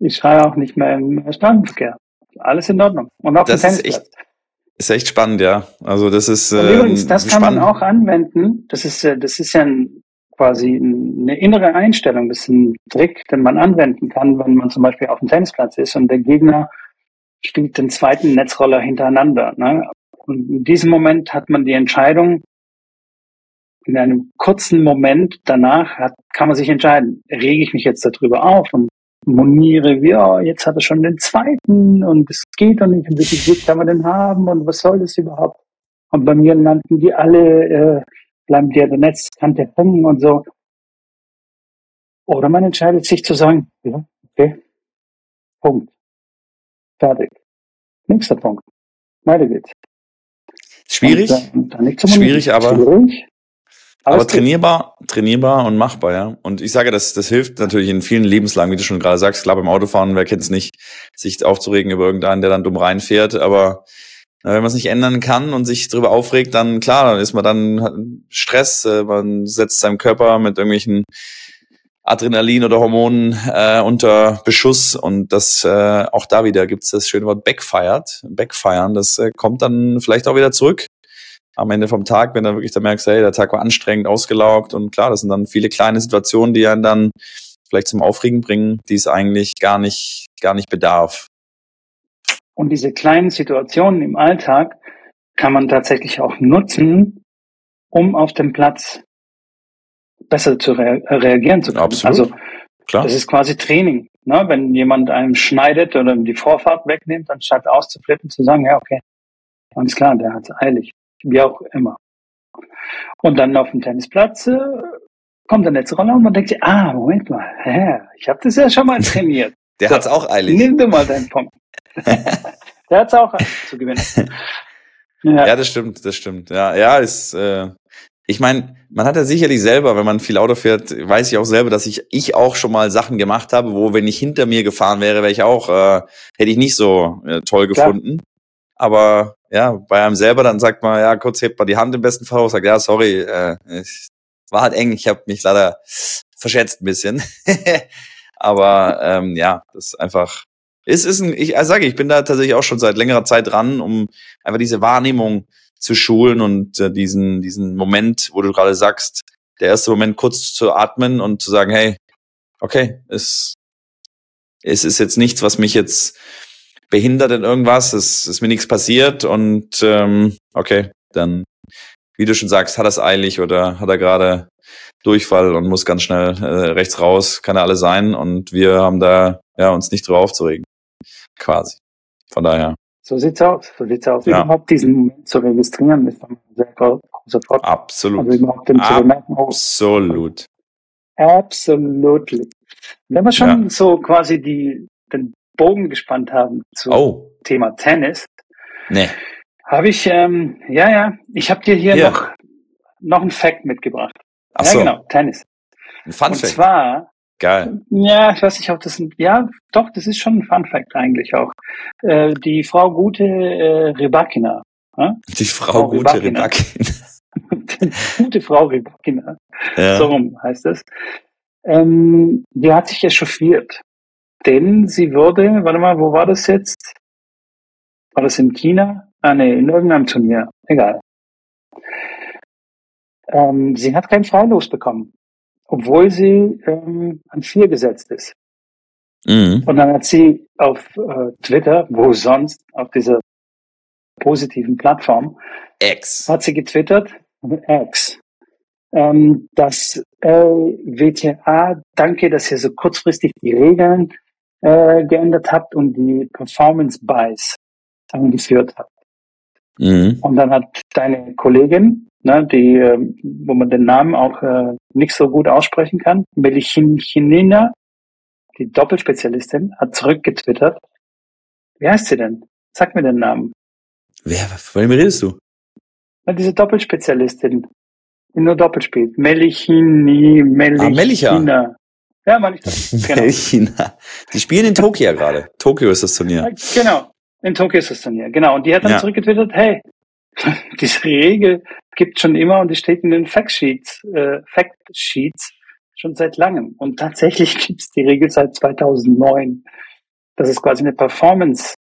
Ich schreie auch nicht mehr im Straßenverkehr. Alles in Ordnung. Und auch das ist echt, ist echt spannend, ja. Also das ist. Äh, übrigens, das kann spannend. man auch anwenden. Das ist, äh, das ist ja ein, quasi eine innere Einstellung. Das ist ein Trick, den man anwenden kann, wenn man zum Beispiel auf dem Tennisplatz ist und der Gegner spielt den zweiten Netzroller hintereinander. Ne? Und in diesem Moment hat man die Entscheidung, in einem kurzen Moment danach hat, kann man sich entscheiden, rege ich mich jetzt darüber auf und moniere, oh, jetzt hat er schon den zweiten und es geht doch nicht und wie viel Glück kann man denn haben und was soll das überhaupt? Und bei mir landen die alle, äh, bleiben die an der Netzkante hängen und so. Oder man entscheidet sich zu sagen, ja, okay, Punkt. Fertig. Nächster Punkt. Weiter geht's. Schwierig, schwierig, aber, schwierig. aber trainierbar, trainierbar und machbar, ja. Und ich sage, das, das hilft natürlich in vielen Lebenslagen, wie du schon gerade sagst. Klar, beim Autofahren, wer kennt es nicht, sich aufzuregen über irgendeinen, der dann dumm reinfährt, aber äh, wenn man es nicht ändern kann und sich darüber aufregt, dann klar, dann ist man dann Stress, äh, man setzt seinem Körper mit irgendwelchen Adrenalin oder Hormonen äh, unter Beschuss und das äh, auch da wieder gibt's das schöne Wort backfired, backfiren, das äh, kommt dann vielleicht auch wieder zurück am Ende vom Tag, wenn du wirklich da merkst, hey, der Tag war anstrengend, ausgelaugt und klar, das sind dann viele kleine Situationen, die einen dann vielleicht zum Aufregen bringen, die es eigentlich gar nicht, gar nicht bedarf. Und diese kleinen Situationen im Alltag kann man tatsächlich auch nutzen, um auf dem Platz besser zu rea reagieren zu können. Absolut. Also Klar. das ist quasi Training. Ne? Wenn jemand einem schneidet oder die Vorfahrt wegnimmt, anstatt auszuflippen, zu sagen, ja, okay, ganz klar, der hat es eilig. Wie auch immer. Und dann auf dem Tennisplatz äh, kommt der Netzroller und man denkt sich, ah, Moment mal, hä, ich habe das ja schon mal trainiert. der so, hat's auch eilig. Nimm du mal deinen Punkt. Der hat es auch zu gewinnen. ja. ja, das stimmt, das stimmt. Ja, ja, ist, äh, ich meine, man hat ja sicherlich selber, wenn man viel Auto fährt, weiß ich auch selber, dass ich, ich auch schon mal Sachen gemacht habe, wo, wenn ich hinter mir gefahren wäre, wäre ich auch, äh, hätte ich nicht so äh, toll gefunden. Klar. Aber ja, bei einem selber, dann sagt man, ja, kurz hebt man die Hand im besten Fall, sagt, ja, sorry, äh, ich, war halt eng, ich habe mich leider verschätzt ein bisschen. Aber ähm, ja, das ist einfach, es ist ein, ich also sage, ich bin da tatsächlich auch schon seit längerer Zeit dran, um einfach diese Wahrnehmung zu schulen und äh, diesen, diesen Moment, wo du gerade sagst, der erste Moment kurz zu atmen und zu sagen, hey, okay, es, es ist jetzt nichts, was mich jetzt behindert in irgendwas, es ist mir nichts passiert und ähm, okay, dann, wie du schon sagst, hat er es eilig oder hat er gerade Durchfall und muss ganz schnell äh, rechts raus, kann er alle sein. Und wir haben da ja uns nicht drüber aufzuregen. Quasi. Von daher. So sieht's aus. So sieht's aus. Ja. Überhaupt diesen Moment zu registrieren, ist ein sehr großer Vorteil. Absolut. Also überhaupt den zu bemerken, oh, Absolut. Absolut. Wenn wir schon ja. so quasi die, den Bogen gespannt haben zum oh. Thema Tennis, nee. habe ich, ähm, ja, ja, ich habe dir hier ja. noch, noch einen Fact mitgebracht. Ach ja, so. genau, Tennis. Ein Fun Fact. Und zwar, Geil. Ja, ich weiß nicht, ob das ein, ja, doch, das ist schon ein Fun Fact eigentlich auch. Äh, die Frau Gute äh, Rebakina. Äh? Die Frau, Frau Gute Rebakina. Gute Frau Rebakina. Ja. So rum heißt es. Ähm, die hat sich echauffiert. Denn sie würde, warte mal, wo war das jetzt? War das in China? Ah, nee, in irgendeinem Turnier. Egal. Ähm, sie hat kein Freilos bekommen, obwohl sie ähm, an vier gesetzt ist. Mhm. Und dann hat sie auf äh, Twitter, wo sonst, auf dieser positiven Plattform, X. hat sie getwittert, X, ähm, dass äh, WTA, danke, dass ihr so kurzfristig die Regeln äh, geändert habt und die Performance Buys eingeführt habt. Mhm. Und dann hat deine Kollegin, ne, die, äh, wo man den Namen auch äh, nicht so gut aussprechen kann, Melichinina, die Doppelspezialistin, hat zurückgetwittert. Wie heißt sie denn? Sag mir den Namen. Wer, von wem redest du? Na, diese Doppelspezialistin, die nur Doppel spielt. Melichini, Melichina. Ah, Melicha. Ja, meine ich das. Genau. Die spielen in Tokio gerade. Tokio ist das Turnier. Genau. In Tokio ist das Turnier. Genau. Und die hat dann ja. zurückgetwittert, hey, diese Regel gibt schon immer und die steht in den Factsheets, äh, Factsheets schon seit langem. Und tatsächlich gibt es die Regel seit 2009, dass es quasi eine Performance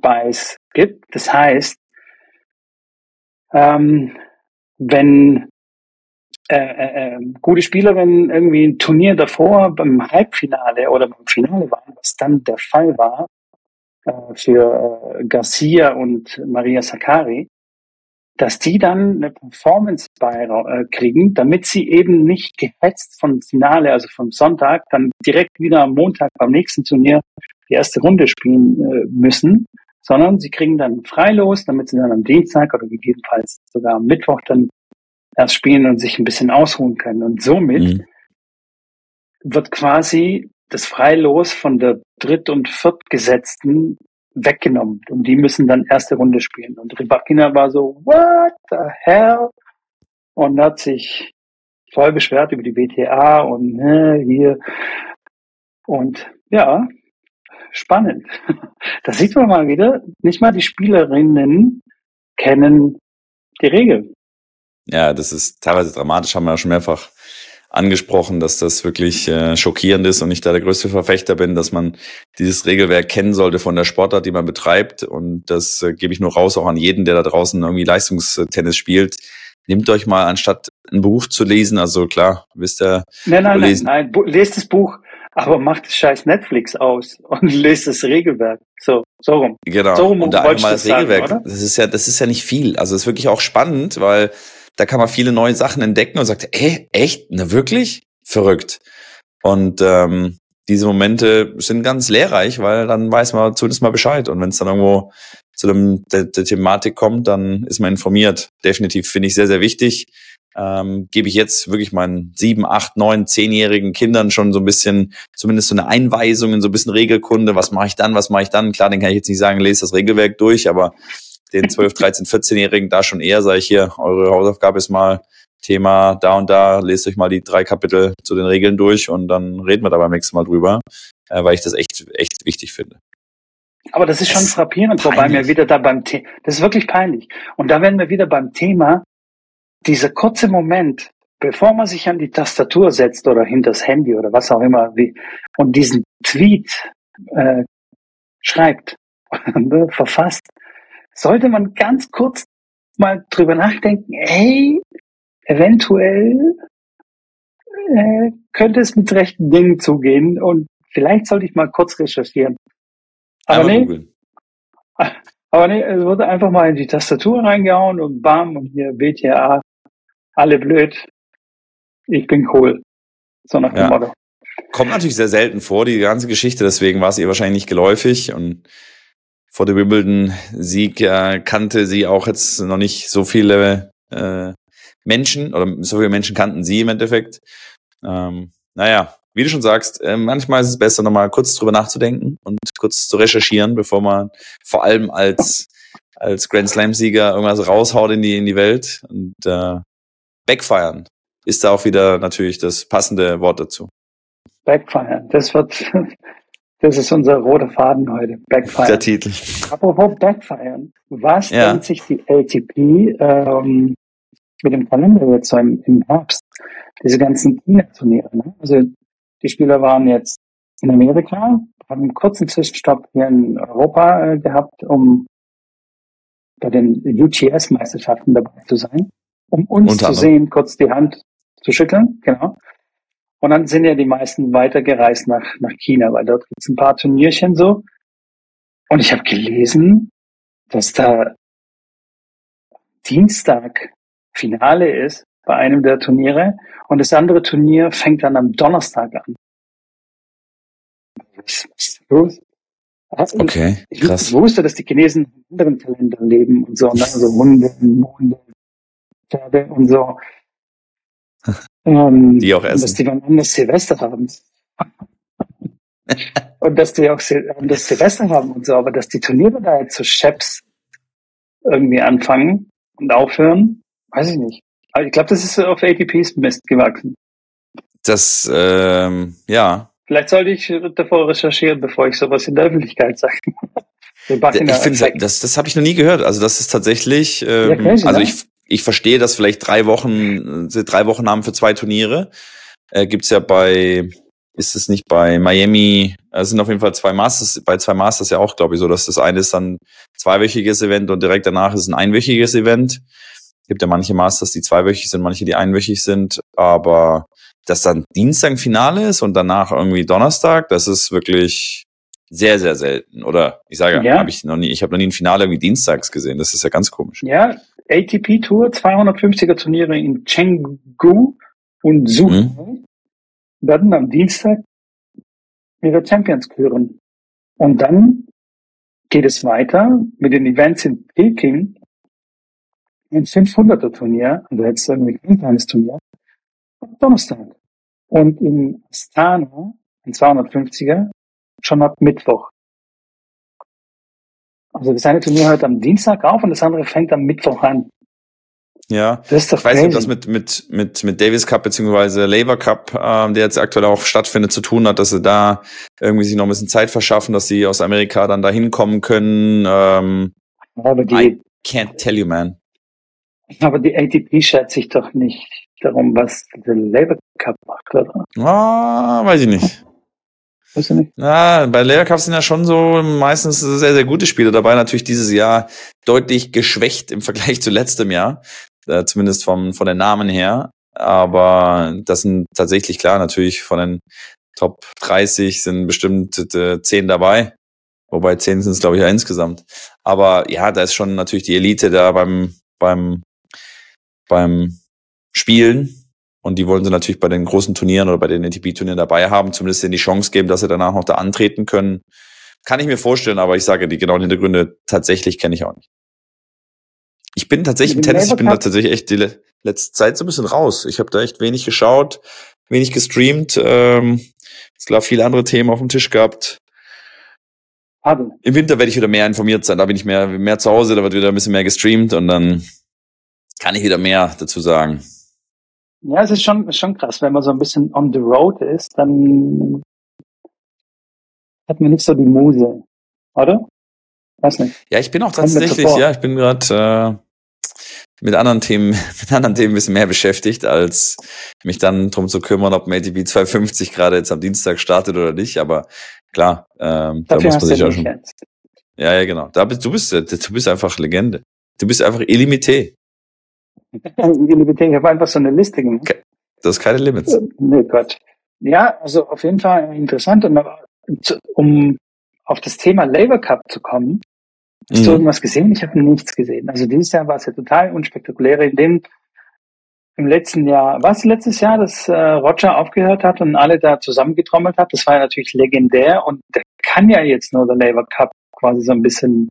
Bias gibt. Das heißt, ähm, wenn äh, äh, äh, gute Spieler, wenn irgendwie ein Turnier davor beim Halbfinale oder beim Finale waren, was dann der Fall war für äh, Garcia und Maria Sakkari, dass die dann eine Performance bei äh, kriegen, damit sie eben nicht gehetzt vom Finale, also vom Sonntag, dann direkt wieder am Montag beim nächsten Turnier die erste Runde spielen äh, müssen, sondern sie kriegen dann freilos, damit sie dann am Dienstag oder gegebenenfalls sogar am Mittwoch dann erst spielen und sich ein bisschen ausruhen können. Und somit mhm. wird quasi das Freilos von der Dritt- und Viertgesetzten weggenommen. Und die müssen dann erste Runde spielen. Und Rybakina war so, what the hell? Und hat sich voll beschwert über die BTA und äh, hier. Und ja, spannend. Da sieht man mal wieder, nicht mal die Spielerinnen kennen die Regeln. Ja, das ist teilweise dramatisch, haben wir ja schon mehrfach angesprochen, dass das wirklich äh, schockierend ist und ich da der größte Verfechter bin, dass man dieses Regelwerk kennen sollte von der Sportart, die man betreibt. Und das äh, gebe ich nur raus auch an jeden, der da draußen irgendwie Leistungstennis spielt. Nehmt euch mal, anstatt ein Buch zu lesen, also klar, wisst ihr. Nein, nein, nein, nein, lest das Buch, aber macht das scheiß Netflix aus und lest das Regelwerk. So, so rum. Genau. So rum und da einmal das, das Regelwerk. Sagen, das ist ja, das ist ja nicht viel. Also es ist wirklich auch spannend, weil da kann man viele neue Sachen entdecken und sagt, ey, echt? Na wirklich? Verrückt. Und ähm, diese Momente sind ganz lehrreich, weil dann weiß man zumindest mal Bescheid. Und wenn es dann irgendwo zu dem, der, der Thematik kommt, dann ist man informiert. Definitiv finde ich sehr, sehr wichtig. ähm, gebe ich jetzt wirklich meinen sieben, acht, neun, zehnjährigen Kindern schon so ein bisschen, zumindest so eine Einweisung in so ein bisschen Regelkunde. Was mache ich dann? Was mache ich dann? Klar, den kann ich jetzt nicht sagen, lese das Regelwerk durch, aber den 12, 13, 14-Jährigen da schon eher, sage ich hier, eure Hausaufgabe ist mal Thema da und da, lest euch mal die drei Kapitel zu den Regeln durch und dann reden wir da beim nächsten Mal drüber, äh, weil ich das echt, echt wichtig finde. Aber das ist schon frappierend, wobei wir wieder da beim Thema, das ist wirklich peinlich. Und da werden wir wieder beim Thema, dieser kurze Moment, bevor man sich an die Tastatur setzt oder hinter das Handy oder was auch immer, wie, und diesen Tweet äh, schreibt, ne, verfasst, sollte man ganz kurz mal drüber nachdenken, hey, eventuell äh, könnte es mit rechten Dingen zugehen und vielleicht sollte ich mal kurz recherchieren. Aber nee, aber nee, es wurde einfach mal in die Tastatur reingehauen und bam und hier BTA, alle blöd, ich bin cool. So nach dem ja. Motto. Kommt natürlich sehr selten vor, die ganze Geschichte, deswegen war es ihr wahrscheinlich nicht geläufig und vor dem Wimbledon-Sieg äh, kannte sie auch jetzt noch nicht so viele äh, Menschen oder so viele Menschen kannten sie im Endeffekt. Ähm, naja, wie du schon sagst, äh, manchmal ist es besser, nochmal kurz drüber nachzudenken und kurz zu recherchieren, bevor man vor allem als, als Grand Slam-Sieger irgendwas raushaut in die, in die Welt. Und äh, backfeiern ist da auch wieder natürlich das passende Wort dazu. Backfeiern, das wird, das ist unser roter Faden heute. Backfeiern. Der Titel. Apropos Backfeiern, was ja. denkt sich die ATP ähm, mit dem Kalender jetzt so im, im Herbst? Diese ganzen China-Turniere. Ne? Also die Spieler waren jetzt in Amerika, haben einen kurzen Zwischenstopp hier in Europa äh, gehabt, um bei den UTS-Meisterschaften dabei zu sein, um uns Unter zu sehen, kurz die Hand zu schütteln, genau. Und dann sind ja die meisten weitergereist nach, nach China, weil dort gibt es ein paar Turnierchen so. Und ich habe gelesen, dass da Dienstag Finale ist bei einem der Turniere und das andere Turnier fängt dann am Donnerstag an. Was ist los? Okay, krass. Ich wusste, dass die Chinesen in anderen Kalendern leben und so, ne? also Hunde, Monde, Pferde und so. Ähm, die auch essen. Dass die wann anders Silvester haben. und dass die auch das Silvester haben und so, aber dass die Turniere da jetzt so Chefs irgendwie anfangen und aufhören, weiß ich nicht. Aber ich glaube, das ist auf ATPs Mist gewachsen. Das, ähm, ja. Vielleicht sollte ich davor recherchieren, bevor ich sowas in der Öffentlichkeit sage. ich finde, das, das habe ich noch nie gehört. Also das ist tatsächlich, ähm, ja, crazy, also ne? ich, ich verstehe, dass vielleicht drei Wochen, sie drei Wochen haben für zwei Turniere. Äh, gibt's ja bei, ist es nicht bei Miami, äh, es sind auf jeden Fall zwei Masters, bei zwei Masters ja auch, glaube ich, so, dass das eine ist dann zweiwöchiges Event und direkt danach ist ein einwöchiges Event. Gibt ja manche Masters, die zweiwöchig sind, manche, die einwöchig sind, aber dass dann Dienstag Finale ist und danach irgendwie Donnerstag, das ist wirklich sehr, sehr selten. Oder ich sage, ja. habe ich noch nie, ich habe noch nie ein Finale irgendwie dienstags gesehen. Das ist ja ganz komisch. Ja, ATP Tour, 250er Turniere in Chengdu und Suhl mhm. werden am Dienstag ihre Champions küren. Und dann geht es weiter mit den Events in Peking ein 500er Turnier, also jetzt irgendwie ein kleines Turnier, am Donnerstag. Und in Astana, ein 250er, schon ab Mittwoch. Also das eine Turnier hört am Dienstag auf und das andere fängt am Mittwoch an. Ja, das ist doch ich weiß nicht, ob das mit, mit, mit, mit Davis Cup beziehungsweise Labour Cup, ähm, der jetzt aktuell auch stattfindet, zu tun hat, dass sie da irgendwie sich noch ein bisschen Zeit verschaffen, dass sie aus Amerika dann da hinkommen können. Ähm, Aber die, I can't tell you, man. Aber die ATP schert sich doch nicht darum, was der Labour Cup macht, oder? Ah, weiß ich nicht. Weißt du nicht? Na, bei Labour Cup sind ja schon so meistens sehr, sehr gute Spiele dabei. Natürlich dieses Jahr deutlich geschwächt im Vergleich zu letztem Jahr. Äh, zumindest vom, von den Namen her. Aber das sind tatsächlich klar, natürlich von den Top 30 sind bestimmt äh, 10 dabei. Wobei 10 sind es, glaube ich, ja insgesamt. Aber ja, da ist schon natürlich die Elite da beim, beim beim Spielen. Und die wollen sie natürlich bei den großen Turnieren oder bei den ATP-Turnieren dabei haben, zumindest in die Chance geben, dass sie danach noch da antreten können. Kann ich mir vorstellen, aber ich sage, die genauen Hintergründe tatsächlich kenne ich auch nicht. Ich bin tatsächlich im Tennis, ich bin da tatsächlich echt die, letzte Zeit so ein bisschen raus. Ich habe da echt wenig geschaut, wenig gestreamt. Ähm, es klar viele andere Themen auf dem Tisch gehabt. Pardon. Im Winter werde ich wieder mehr informiert sein. Da bin ich mehr, mehr zu Hause, da wird wieder ein bisschen mehr gestreamt und dann kann ich wieder mehr dazu sagen. Ja, es ist schon, ist schon krass, wenn man so ein bisschen on the road ist, dann hat man nicht so die Muse, oder? Weiß nicht. Ja, ich bin auch tatsächlich, ja, ich bin gerade äh, mit anderen Themen, mit anderen Themen ein bisschen mehr beschäftigt, als mich dann drum zu kümmern, ob ATP 250 gerade jetzt am Dienstag startet oder nicht. Aber klar, ähm, da muss man sich auch schon. Jetzt. Ja, ja, genau. Da bist, du bist, du bist einfach Legende. Du bist einfach Illimité. Ich habe einfach so eine Liste gemacht. Das ist keine Limits. Äh, nee, Quatsch. Ja, also auf jeden Fall interessant. Und um auf das Thema Labour Cup zu kommen, hast mhm. du irgendwas gesehen? Ich habe nichts gesehen. Also dieses Jahr war es ja total unspektakulär. In dem im letzten Jahr, was letztes Jahr, dass äh, Roger aufgehört hat und alle da zusammengetrommelt hat, das war ja natürlich legendär und der kann ja jetzt nur der Labour Cup quasi so ein bisschen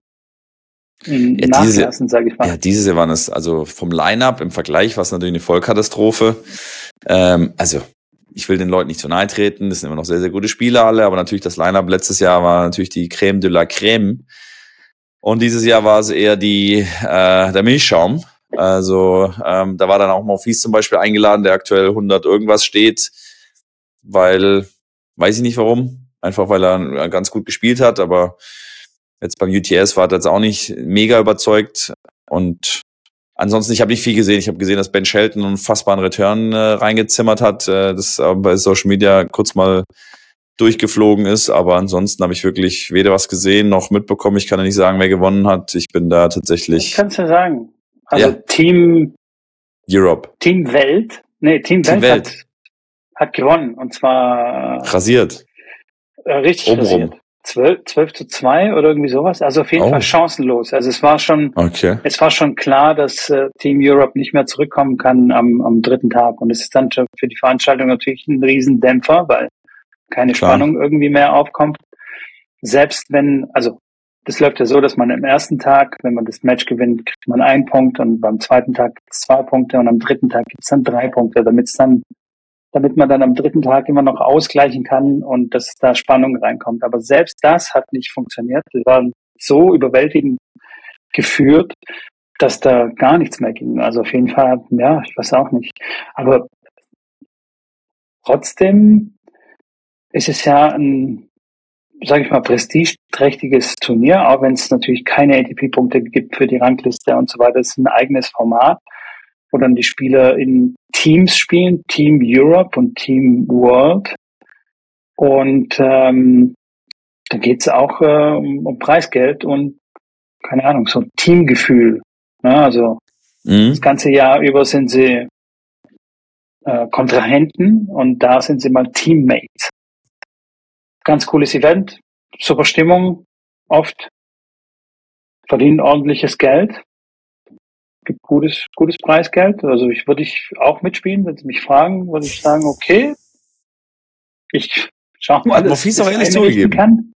ja, nachlassen, sage ich mal. Ja, dieses Jahr waren es, also vom Line-Up im Vergleich war es natürlich eine Vollkatastrophe. Ähm, also ich will den Leuten nicht zu nahe treten, das sind immer noch sehr, sehr gute Spieler alle, aber natürlich das Line-Up letztes Jahr war natürlich die Creme de la Creme. Und dieses Jahr war es eher die, äh, der Milchschaum. Also ähm, da war dann auch Monfils zum Beispiel eingeladen, der aktuell 100 irgendwas steht, weil, weiß ich nicht warum, einfach weil er ganz gut gespielt hat, aber jetzt beim UTS war er jetzt auch nicht mega überzeugt und ansonsten, ich habe nicht viel gesehen. Ich habe gesehen, dass Ben Shelton einen unfassbaren Return äh, reingezimmert hat, äh, das äh, bei Social Media kurz mal durchgeflogen ist, aber ansonsten habe ich wirklich weder was gesehen noch mitbekommen. Ich kann ja nicht sagen, wer gewonnen hat. Ich bin da tatsächlich. Ich kann es ja sagen. Also ja. Team Europe. Team Welt. Nee, Team, Team Welt, Welt. Hat, hat, gewonnen. Und zwar rasiert. Äh, richtig Obenrum. rasiert. 12, 12 zu 2 oder irgendwie sowas. Also auf jeden oh. Fall chancenlos. Also es war schon, okay. es war schon klar, dass äh, Team Europe nicht mehr zurückkommen kann am, am dritten Tag. Und es ist dann für die Veranstaltung natürlich ein Riesendämpfer, weil keine klar. Spannung irgendwie mehr aufkommt. Selbst wenn, also das läuft ja so, dass man im ersten Tag, wenn man das Match gewinnt, kriegt man einen Punkt und beim zweiten Tag gibt es zwei Punkte und am dritten Tag gibt es dann drei Punkte, damit es dann, damit man dann am dritten Tag immer noch ausgleichen kann und dass da Spannung reinkommt. Aber selbst das hat nicht funktioniert. Wir waren so überwältigend geführt, dass da gar nichts mehr ging. Also auf jeden Fall, ja, ich weiß auch nicht. Aber trotzdem ist es ja ein sage ich mal, prestigeträchtiges Turnier, auch wenn es natürlich keine ATP-Punkte gibt für die Rangliste und so weiter. Es ist ein eigenes Format, wo dann die Spieler in Teams spielen, Team Europe und Team World. Und ähm, da geht es auch äh, um, um, Preisgeld und keine Ahnung, so ein Teamgefühl. Ne? Also mhm. das ganze Jahr über sind sie äh, Kontrahenten und da sind sie mal Teammates. Ganz cooles Event, super Stimmung, oft verdienen ordentliches Geld, gibt gutes, gutes Preisgeld. Also ich würde ich auch mitspielen, wenn Sie mich fragen, würde ich sagen, okay, ich schau mal, Hat Mofis auch ehrlich zugegeben. Kann.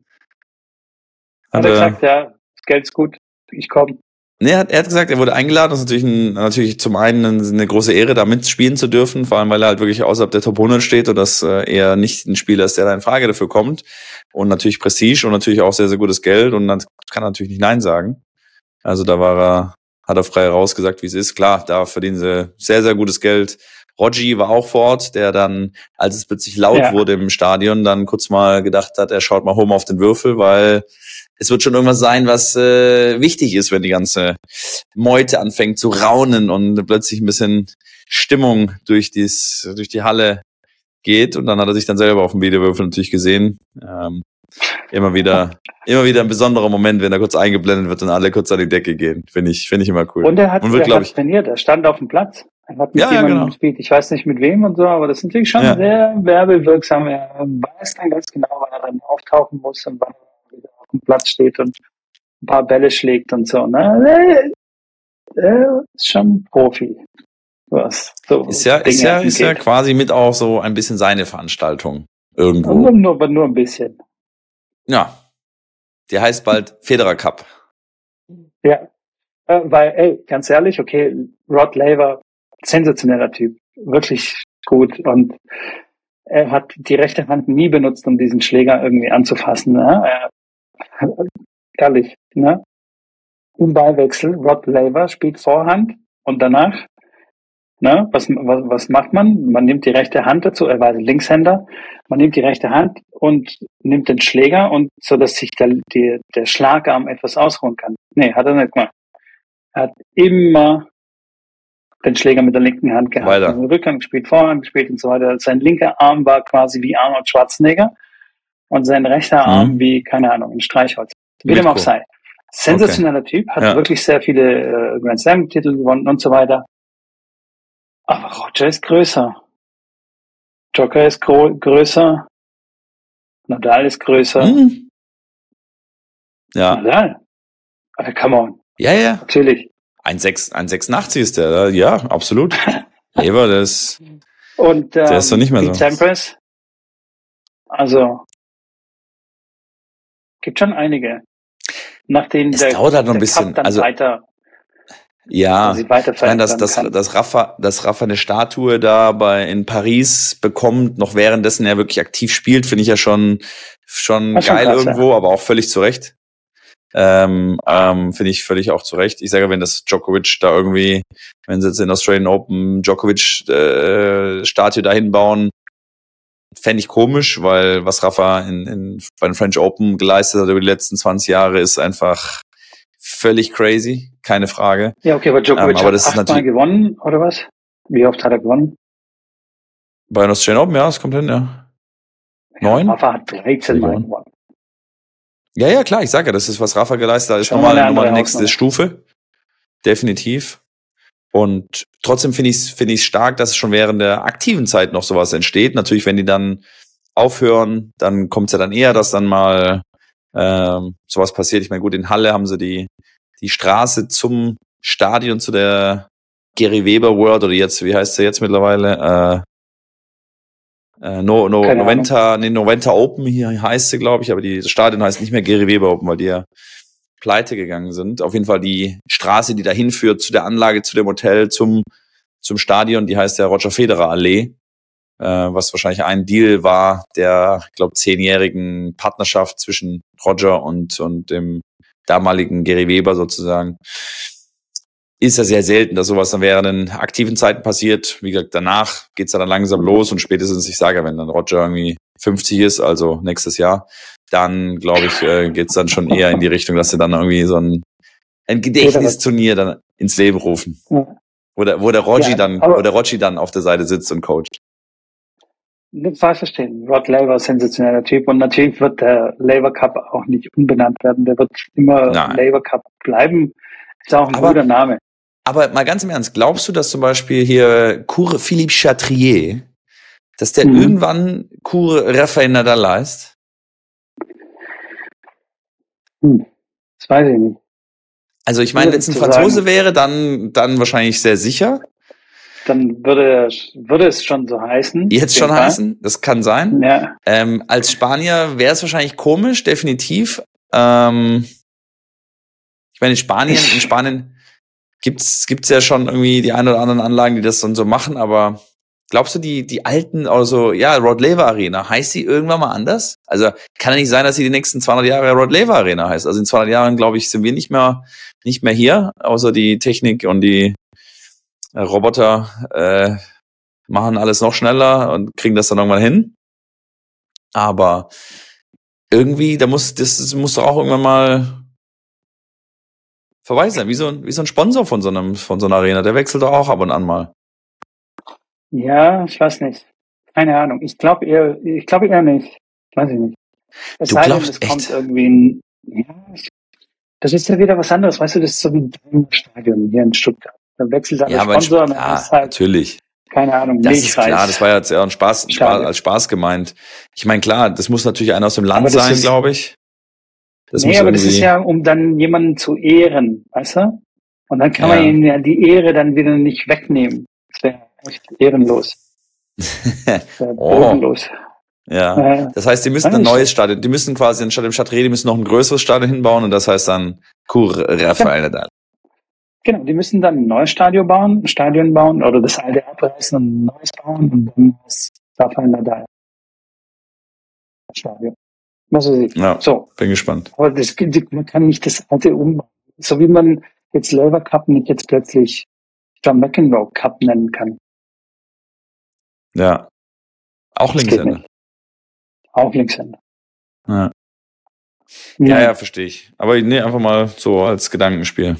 Hat er gesagt, ja, das Geld ist gut, ich komme. Nee, er hat, er hat gesagt, er wurde eingeladen. Das ist natürlich, ein, natürlich zum einen eine große Ehre, da mitspielen zu dürfen, vor allem weil er halt wirklich außerhalb der Top 100 steht und dass äh, er nicht ein Spieler ist, der da in Frage dafür kommt. Und natürlich Prestige und natürlich auch sehr, sehr gutes Geld und dann kann er natürlich nicht Nein sagen. Also da war er, hat er frei rausgesagt, wie es ist. Klar, da verdienen sie sehr, sehr gutes Geld. Rogi war auch vor Ort, der dann, als es plötzlich laut ja. wurde im Stadion, dann kurz mal gedacht hat, er schaut mal home auf den Würfel, weil es wird schon irgendwas sein, was äh, wichtig ist, wenn die ganze Meute anfängt zu raunen und plötzlich ein bisschen Stimmung durch, dies, durch die Halle geht. Und dann hat er sich dann selber auf dem Videowürfel natürlich gesehen. Ähm, immer wieder, immer wieder ein besonderer Moment, wenn er kurz eingeblendet wird und alle kurz an die Decke gehen. Finde ich, finde ich immer cool. Und er hat, und wird, er hat ich, trainiert, er stand auf dem Platz. Er hat mit ja, jemandem ja, genau. gespielt. Ich weiß nicht mit wem und so, aber das ist natürlich schon ja. sehr werbewirksam. Er weiß dann ganz genau, wann er dann auftauchen muss und wann er auf dem Platz steht und ein paar Bälle schlägt und so. Ne? Er ist schon Profi. Was so ist ja, ist ja, ist ja quasi mit auch so ein bisschen seine Veranstaltung irgendwo. Nur, nur, nur ein bisschen. Ja. Die heißt bald Federer Cup. Ja. Äh, weil, ey, ganz ehrlich, okay, Rod Laver sensationeller Typ, wirklich gut und er hat die rechte Hand nie benutzt, um diesen Schläger irgendwie anzufassen. Ne? Er, ehrlich, ne? Im Ballwechsel, Rod Laver spielt Vorhand und danach, ne, was, was, was macht man? Man nimmt die rechte Hand dazu, er war Linkshänder, man nimmt die rechte Hand und nimmt den Schläger und so, dass sich der, die, der Schlagarm etwas ausruhen kann. Nee, hat er nicht gemacht. Er hat immer den Schläger mit der linken Hand gehabt. Weiter. Also Rückhand gespielt, Vorhand gespielt und so weiter. Sein linker Arm war quasi wie Arnold Schwarzenegger und sein rechter Arm mhm. wie, keine Ahnung, ein Streichholz. Wie dem auch sei. Sensationeller okay. Typ, hat ja. wirklich sehr viele äh, Grand Slam-Titel gewonnen und so weiter. Aber Roger ist größer. Joker ist größer. Nadal ist größer. Mhm. Ja. Nadal. Aber come on. Ja, ja. Natürlich. Ein 1,86 ist der, ja, absolut. Lever, das Und ähm, der ist doch nicht mehr so. Sampras, also gibt schon einige. Nach denen es der, dauert halt noch ein bisschen. Dann also, weiter, ja, ich meine, dass, dass, dass, Rafa, dass Rafa eine Statue da bei, in Paris bekommt, noch währenddessen er wirklich aktiv spielt, finde ich ja schon, schon geil schon krass, irgendwo, ja. aber auch völlig zurecht. Ähm, ähm, Finde ich völlig auch zurecht. Ich sage, wenn das Djokovic da irgendwie, wenn sie jetzt in Australian Open Djokovic äh, Statue dahin bauen, fände ich komisch, weil was Rafa in, in, bei den French Open geleistet hat über die letzten 20 Jahre ist einfach völlig crazy, keine Frage. Ja, okay, aber Djokovic ähm, aber hat achtmal gewonnen, oder was? Wie oft hat er gewonnen? Bei den Australian Open, ja, es kommt hin, ja. Neun? Ja, Rafa hat 13 Mal gewonnen. Ja, ja, klar, ich sage ja, das ist, was Rafa geleistet hat, ist nochmal, nochmal die nächste Hausnummer. Stufe. Definitiv. Und trotzdem finde ich es finde ich stark, dass schon während der aktiven Zeit noch sowas entsteht. Natürlich, wenn die dann aufhören, dann kommt es ja dann eher, dass dann mal ähm, sowas passiert. Ich meine, gut, in Halle haben sie die, die Straße zum Stadion, zu der Gary Weber World oder jetzt, wie heißt sie jetzt mittlerweile? Äh, äh, no, no, Noventa, nee, Noventa Open hier heißt sie, glaube ich, aber die, das Stadion heißt nicht mehr Gary Weber Open, weil die ja pleite gegangen sind. Auf jeden Fall die Straße, die dahin führt zu der Anlage, zu dem Hotel, zum, zum Stadion, die heißt ja Roger Federer Allee, äh, was wahrscheinlich ein Deal war der, ich glaube, zehnjährigen Partnerschaft zwischen Roger und, und dem damaligen Gary Weber sozusagen ist ja sehr selten, dass sowas dann während den aktiven Zeiten passiert. Wie gesagt, danach geht's dann langsam los und spätestens, ich sage, wenn dann Roger irgendwie 50 ist, also nächstes Jahr, dann glaube ich, äh, geht's dann schon eher in die Richtung, dass sie dann irgendwie so ein, ein Gedächtnisturnier dann ins Leben rufen. Wo der, wo der Rogi ja, dann, wo der Rogi dann auf der Seite sitzt und coacht. Das falsch verstehen. Rod Laver, sensationeller Typ. Und natürlich wird der Laver Cup auch nicht umbenannt werden. Der wird immer Nein. Laver Cup bleiben. Ist auch ein Aber guter Name. Aber mal ganz im Ernst, glaubst du, dass zum Beispiel hier Cour Philippe Chatrier, dass der mhm. irgendwann Cour Rafael Nadal leist? Hm. Das weiß ich nicht. Also ich meine, wenn es ein Franzose sagen. wäre, dann, dann wahrscheinlich sehr sicher. Dann würde, würde es schon so heißen. Jetzt schon Fall. heißen, das kann sein. Ja. Ähm, als Spanier wäre es wahrscheinlich komisch, definitiv. Ähm, ich meine, in Spanien, in Spanien gibt's gibt's ja schon irgendwie die ein oder anderen Anlagen, die das dann so machen, aber glaubst du, die, die alten, also ja, Rod Laver Arena, heißt sie irgendwann mal anders? Also kann ja nicht sein, dass sie die nächsten 200 Jahre Rod Laver Arena heißt. Also in 200 Jahren, glaube ich, sind wir nicht mehr, nicht mehr hier, außer die Technik und die Roboter äh, machen alles noch schneller und kriegen das dann irgendwann hin. Aber irgendwie, da muss, das, das muss doch auch irgendwann mal vorbei sein. Wie so, ein, wie so ein Sponsor von so, einem, von so einer Arena. Der wechselt doch auch ab und an mal. Ja, ich weiß nicht. Keine Ahnung. Ich glaube eher, ich glaube eher nicht. Weiß ich nicht. Es du glaubst denn, es kommt irgendwie ein, ja, das ist ja wieder was anderes. Weißt du, das ist so wie ein Stadion hier in Stuttgart. Da wechselt dann ja, der Sponsor ja, halt, natürlich. Keine Ahnung, das ist klar, das war ja jetzt eher ein Spaß, Spaß als Spaß gemeint. Ich meine, klar, das muss natürlich einer aus dem Land sein, glaube ich. Das nee, aber das ist ja, um dann jemanden zu ehren, weißt du? Und dann kann ja. man ihnen ja die Ehre dann wieder nicht wegnehmen. Das wäre echt ehrenlos. oh. Ja. Das heißt, die müssen ein neues Stadion, die müssen quasi anstatt dem Stadtred, die müssen noch ein größeres Stadion hinbauen und das heißt dann Kur Rafael Nadal. Genau, die müssen dann ein neues Stadion bauen, ein Stadion bauen oder das alte abreißen und ein neues bauen und dann ist Rafael Nadal. Stadion. Was weiß ich. Ja, so. bin gespannt. Aber das, man kann nicht das alte umbauen. So wie man jetzt Lever Cup nicht jetzt plötzlich John McEnroe Cup nennen kann. Ja. Auch Linkshänder. Auch Linkshänder. Ja. Ja, ja, verstehe ich. Aber nee, einfach mal so als Gedankenspiel.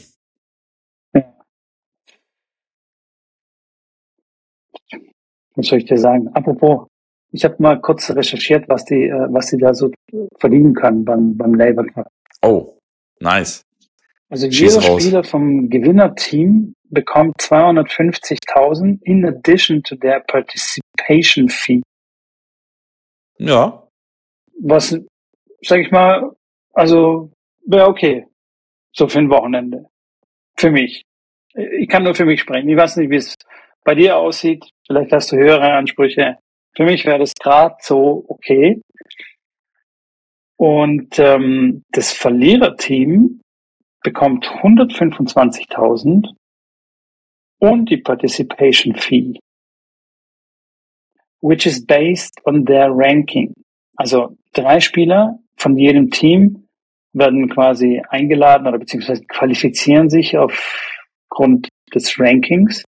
Was soll ich dir sagen? Apropos, ich habe mal kurz recherchiert, was die, äh, was die da so verdienen können beim, beim Labour Cup. Oh, nice. Also Schieß jeder raus. Spieler vom Gewinnerteam bekommt 250.000 in addition to their participation fee. Ja. Was, sag ich mal, also wäre okay. So für ein Wochenende. Für mich. Ich kann nur für mich sprechen. Ich weiß nicht, wie es bei dir aussieht. Vielleicht hast du höhere Ansprüche. Für mich wäre das gerade so okay. Und ähm, das Verliererteam bekommt 125.000 und die Participation Fee, which is based on their ranking. Also drei Spieler von jedem Team werden quasi eingeladen oder beziehungsweise qualifizieren sich aufgrund des Rankings.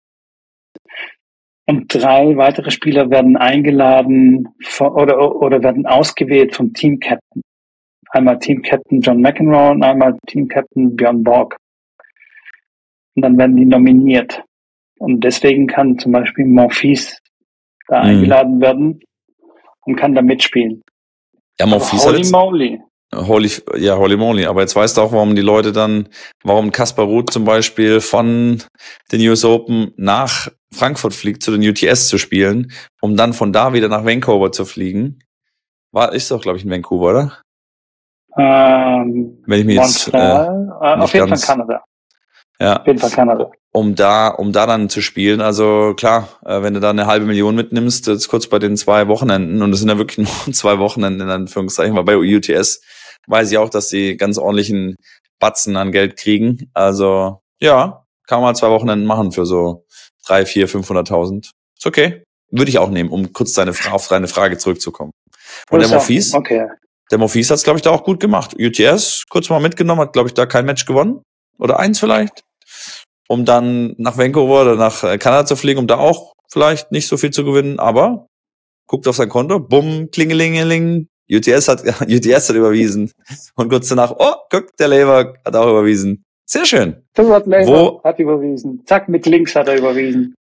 Und drei weitere Spieler werden eingeladen von, oder, oder werden ausgewählt vom Team Captain. Einmal Team Captain John McEnroe und einmal Team Captain Björn Borg. Und dann werden die nominiert. Und deswegen kann zum Beispiel Morphis da mhm. eingeladen werden und kann da mitspielen. Ja, Morphis Holy moly. Holy, ja, holy moly. Aber jetzt weißt du auch, warum die Leute dann, warum Kaspar Ruth zum Beispiel von den US Open nach Frankfurt fliegt, zu den UTS zu spielen, um dann von da wieder nach Vancouver zu fliegen. War, ist doch, glaube ich, in Vancouver, oder? Ähm, Wenn ich mir jetzt, äh, auf jeden Fall Kanada. Ja. Auf jeden Fall Kanada. Um da, um da dann zu spielen. Also klar, äh, wenn du da eine halbe Million mitnimmst, jetzt kurz bei den zwei Wochenenden, und es sind ja wirklich nur zwei Wochenenden in Anführungszeichen, weil bei UTS weiß ich auch, dass sie ganz ordentlichen Batzen an Geld kriegen. Also ja, kann man zwei Wochenenden machen für so drei, vier, 500.000. Ist okay. Würde ich auch nehmen, um kurz deine, auf deine Frage zurückzukommen. Und der Morphis, okay. der Morphis hat es, glaube ich, da auch gut gemacht. UTS kurz mal mitgenommen, hat, glaube ich, da kein Match gewonnen. Oder eins vielleicht. Um dann nach Vancouver oder nach äh, Kanada zu fliegen, um da auch vielleicht nicht so viel zu gewinnen. Aber guckt auf sein Konto, bumm, klingelingeling, UTS hat, UTS hat überwiesen. Und kurz danach, oh, guck, der Lever hat auch überwiesen. Sehr schön. Stuart Lever Wo, hat überwiesen. Zack, mit links hat er überwiesen.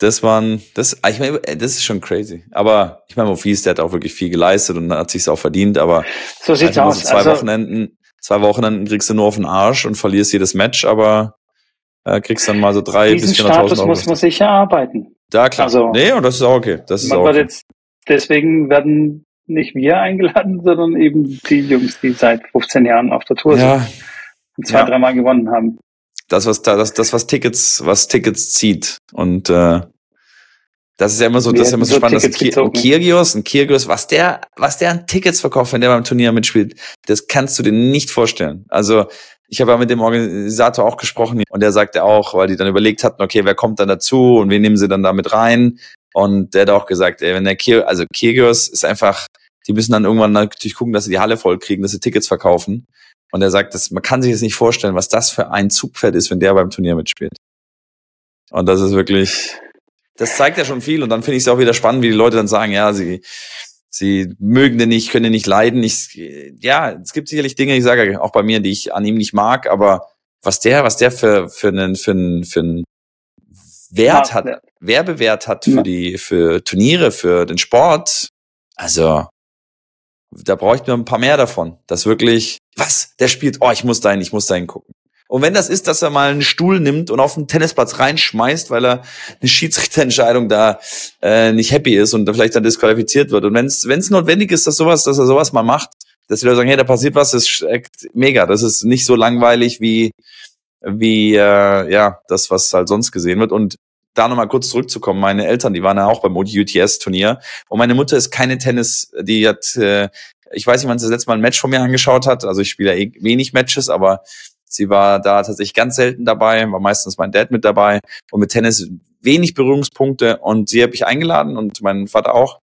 Das waren, das, ich meine, das ist schon crazy. Aber ich meine, Mofis, der hat auch wirklich viel geleistet und hat sich's auch verdient. Aber so sieht's aus. zwei also, Wochenenden, zwei Wochenenden kriegst du nur auf den Arsch und verlierst jedes Match, aber äh, kriegst dann mal so drei bis 400.000 Euro. Das muss man sich erarbeiten. Da klar. Also, nee, und das ist auch okay. Das ist auch okay. Jetzt, deswegen werden nicht wir eingeladen, sondern eben die Jungs, die seit 15 Jahren auf der Tour ja. sind zwei, ja. dreimal gewonnen haben. Das, was da, das, das, was Tickets, was Tickets zieht. Und äh, das ist ja immer so, das ist ja immer so spannend, dass ein, Kirgios, ein Kirgios, was der, was der an Tickets verkauft, wenn der beim Turnier mitspielt, das kannst du dir nicht vorstellen. Also ich habe ja mit dem Organisator auch gesprochen und der sagte auch, weil die dann überlegt hatten, okay, wer kommt dann dazu und wen nehmen sie dann da mit rein? Und der hat auch gesagt, ey, wenn der Kier, also Kyrgios ist einfach, die müssen dann irgendwann natürlich gucken, dass sie die Halle voll kriegen, dass sie Tickets verkaufen. Und er sagt, dass, man kann sich jetzt nicht vorstellen, was das für ein Zugpferd ist, wenn der beim Turnier mitspielt. Und das ist wirklich, das zeigt ja schon viel. Und dann finde ich es auch wieder spannend, wie die Leute dann sagen, ja, sie, sie mögen den nicht, können den nicht leiden. Ich, ja, es gibt sicherlich Dinge, ich sage auch bei mir, die ich an ihm nicht mag, aber was der, was der für, für einen, für einen, für einen Wert hat, Werbewert hat für die, für Turniere, für den Sport. Also, da ich nur ein paar mehr davon. Das wirklich, was? Der spielt, oh, ich muss dahin, ich muss dahin gucken. Und wenn das ist, dass er mal einen Stuhl nimmt und auf den Tennisplatz reinschmeißt, weil er eine Schiedsrichterentscheidung da äh, nicht happy ist und vielleicht dann disqualifiziert wird. Und wenn es notwendig ist, dass sowas, dass er sowas mal macht, dass die Leute sagen, hey, da passiert was, das ist mega. Das ist nicht so langweilig wie wie äh, ja das, was halt sonst gesehen wird. Und da nochmal kurz zurückzukommen, meine Eltern, die waren ja auch beim UTS-Turnier und meine Mutter ist keine Tennis, die hat, äh, ich weiß nicht, wann sie das letzte Mal ein Match von mir angeschaut hat, also ich spiele eh wenig Matches, aber Sie war da tatsächlich ganz selten dabei, war meistens mein Dad mit dabei. Und mit Tennis wenig Berührungspunkte. Und sie habe ich eingeladen und mein Vater auch.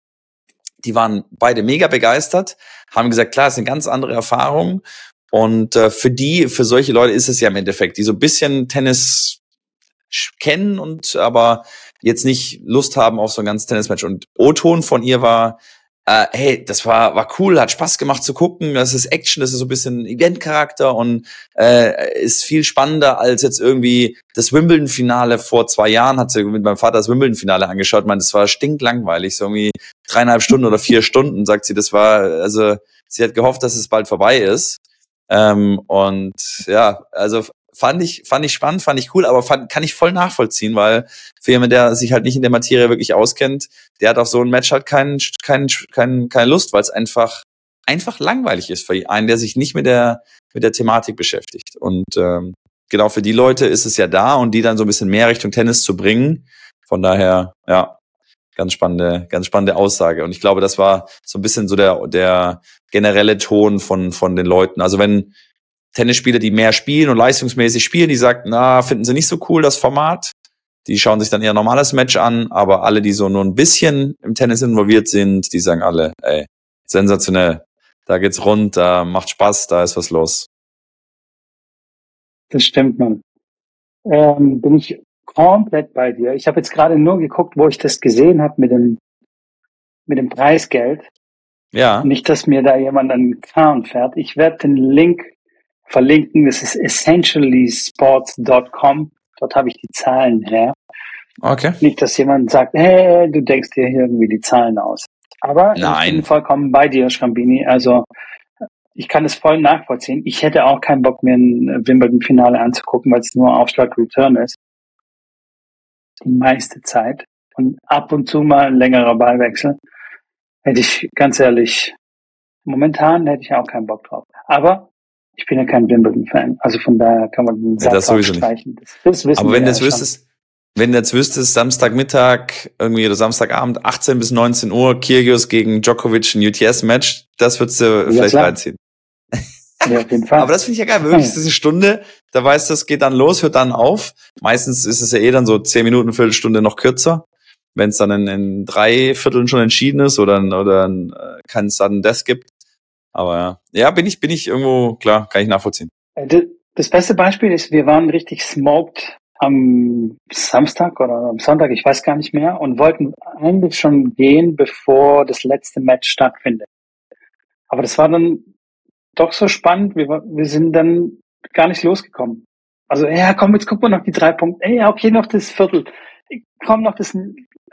Die waren beide mega begeistert, haben gesagt, klar, es ist eine ganz andere Erfahrung. Und äh, für die, für solche Leute ist es ja im Endeffekt, die so ein bisschen Tennis kennen und aber jetzt nicht Lust haben auf so ein ganzes Tennismatch. Und O-Ton von ihr war, äh, hey, das war, war cool, hat Spaß gemacht zu gucken, das ist Action, das ist so ein bisschen Eventcharakter und äh, ist viel spannender als jetzt irgendwie das Wimbledon-Finale vor zwei Jahren, hat sie mit meinem Vater das Wimbledon-Finale angeschaut, man, das war stinklangweilig, so irgendwie dreieinhalb Stunden oder vier Stunden, sagt sie, das war, also sie hat gehofft, dass es bald vorbei ist. Ähm, und ja, also fand ich, fand ich spannend, fand ich cool, aber fand, kann ich voll nachvollziehen, weil für jemanden, der sich halt nicht in der Materie wirklich auskennt, der hat auf so ein Match halt keinen, keinen, keinen, keine Lust, weil es einfach, einfach langweilig ist für einen, der sich nicht mit der, mit der Thematik beschäftigt. Und ähm, genau für die Leute ist es ja da und die dann so ein bisschen mehr Richtung Tennis zu bringen. Von daher, ja, ganz spannende, ganz spannende Aussage. Und ich glaube, das war so ein bisschen so der, der generelle Ton von, von den Leuten. Also wenn, Tennisspieler, die mehr spielen und leistungsmäßig spielen, die sagen, na, finden sie nicht so cool, das Format. Die schauen sich dann eher normales Match an, aber alle, die so nur ein bisschen im Tennis involviert sind, die sagen alle, ey, sensationell. Da geht's rund, da macht Spaß, da ist was los. Das stimmt, man. Ähm, bin ich komplett bei dir. Ich habe jetzt gerade nur geguckt, wo ich das gesehen habe mit dem, mit dem Preisgeld. Ja. Nicht, dass mir da jemand an den Kahn fährt. Ich werde den Link verlinken. Das ist essentiallysports.com. Dort habe ich die Zahlen her. Okay. Nicht, dass jemand sagt, hey, du denkst dir hier irgendwie die Zahlen aus. Aber Nein. ich bin vollkommen bei dir, Schrambini. Also ich kann es voll nachvollziehen. Ich hätte auch keinen Bock, mir ein Wimbledon-Finale anzugucken, weil es nur Aufschlag-Return ist. Die meiste Zeit. Und ab und zu mal ein längerer Ballwechsel. Hätte ich, ganz ehrlich, momentan hätte ich auch keinen Bock drauf. Aber ich bin ja kein Wimbledon-Fan. Also von daher kann man den ja, das sowieso streichen. Nicht. Das, das Aber wenn du jetzt wüsstest, wenn du jetzt wüsstest, Samstagmittag, irgendwie oder Samstagabend, 18 bis 19 Uhr, Kyrgios gegen Djokovic ein UTS-Match, das würdest du ja, vielleicht klar. reinziehen. Ja, auf jeden Fall. Aber das finde ich ja geil. Wirklich, ist eine Stunde, da weißt du, es geht dann los, hört dann auf. Meistens ist es ja eh dann so 10 Minuten, Viertelstunde noch kürzer. Wenn es dann in, in drei Vierteln schon entschieden ist oder, oder äh, keinen Sudden Death gibt, aber ja, ja, bin ich, bin ich irgendwo, klar, kann ich nachvollziehen. Äh, das beste Beispiel ist, wir waren richtig smoked am Samstag oder am Sonntag, ich weiß gar nicht mehr, und wollten eigentlich schon gehen, bevor das letzte Match stattfindet. Aber das war dann doch so spannend, wir, wir sind dann gar nicht losgekommen. Also, ja, komm, jetzt gucken wir noch die drei Punkte. Ey, okay, noch das Viertel. Komm, noch das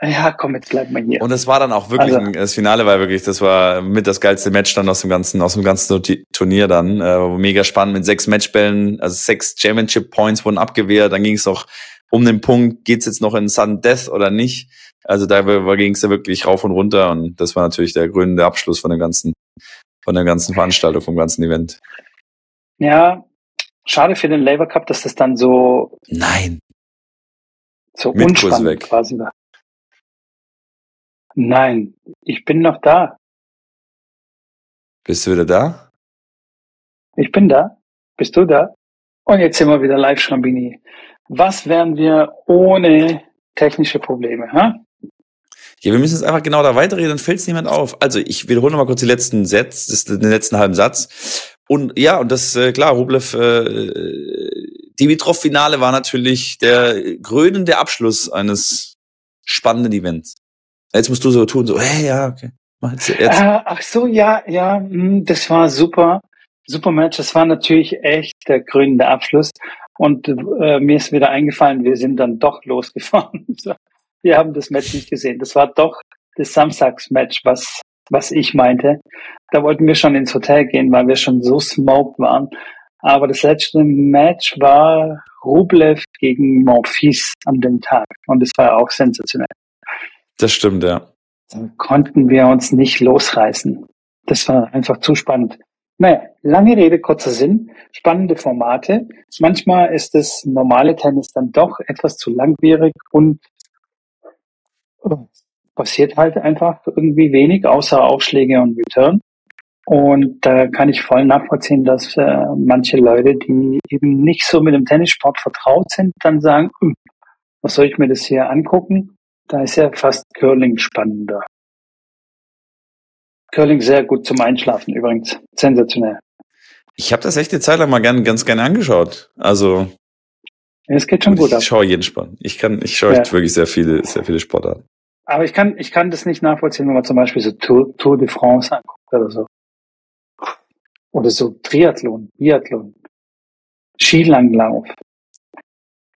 ja, komm, jetzt bleiben wir hier. Und es war dann auch wirklich, also, das Finale war wirklich, das war mit das geilste Match dann aus dem ganzen, aus dem ganzen Turnier dann, äh, mega spannend mit sechs Matchbällen, also sechs Championship Points wurden abgewehrt, dann ging es auch um den Punkt, geht's jetzt noch in Sudden Death oder nicht? Also da ging es ja wirklich rauf und runter und das war natürlich der grünende Abschluss von dem ganzen, von der ganzen Veranstaltung, vom ganzen Event. Ja, schade für den Labour Cup, dass das dann so Nein. So unspannend quasi war. Nein, ich bin noch da. Bist du wieder da? Ich bin da. Bist du da? Und jetzt sind wir wieder live, Schrambini. Was wären wir ohne technische Probleme? Ha? Ja, wir müssen jetzt einfach genau da weiterreden, dann fällt es niemand auf. Also ich wiederhole noch mal kurz die letzten Sätze, den letzten halben Satz. Und ja, und das, äh, klar, Rublev, äh, Dimitrov-Finale war natürlich der krönende Abschluss eines spannenden Events. Jetzt musst du so tun, so, hey, ja, okay. Mach jetzt, jetzt. Äh, ach so, ja, ja, hm, das war super. Super Match. Das war natürlich echt der krönende Abschluss. Und äh, mir ist wieder eingefallen, wir sind dann doch losgefahren. wir haben das Match nicht gesehen. Das war doch das Samstagsmatch, was, was ich meinte. Da wollten wir schon ins Hotel gehen, weil wir schon so smoked waren. Aber das letzte Match war Rublev gegen Monfils an dem Tag. Und das war auch sensationell. Das stimmt, ja. Da konnten wir uns nicht losreißen. Das war einfach zu spannend. Naja, lange Rede, kurzer Sinn. Spannende Formate. Manchmal ist das normale Tennis dann doch etwas zu langwierig und passiert halt einfach irgendwie wenig, außer Aufschläge und Return. Und da kann ich voll nachvollziehen, dass äh, manche Leute, die eben nicht so mit dem Tennissport vertraut sind, dann sagen, hm, was soll ich mir das hier angucken? Da ist ja fast Curling spannender. Curling sehr gut zum Einschlafen übrigens. Sensationell. Ich habe das echt eine Zeit lang mal gern, ganz gerne angeschaut. Also es geht schon gut ab. Ich schaue jeden Sport. Ich kann, ich schaue ja. wirklich sehr viele, sehr viele Sportarten. Aber ich kann, ich kann das nicht nachvollziehen, wenn man zum Beispiel so Tour, Tour de France anguckt oder so. Oder so Triathlon, Biathlon, Skilanglauf.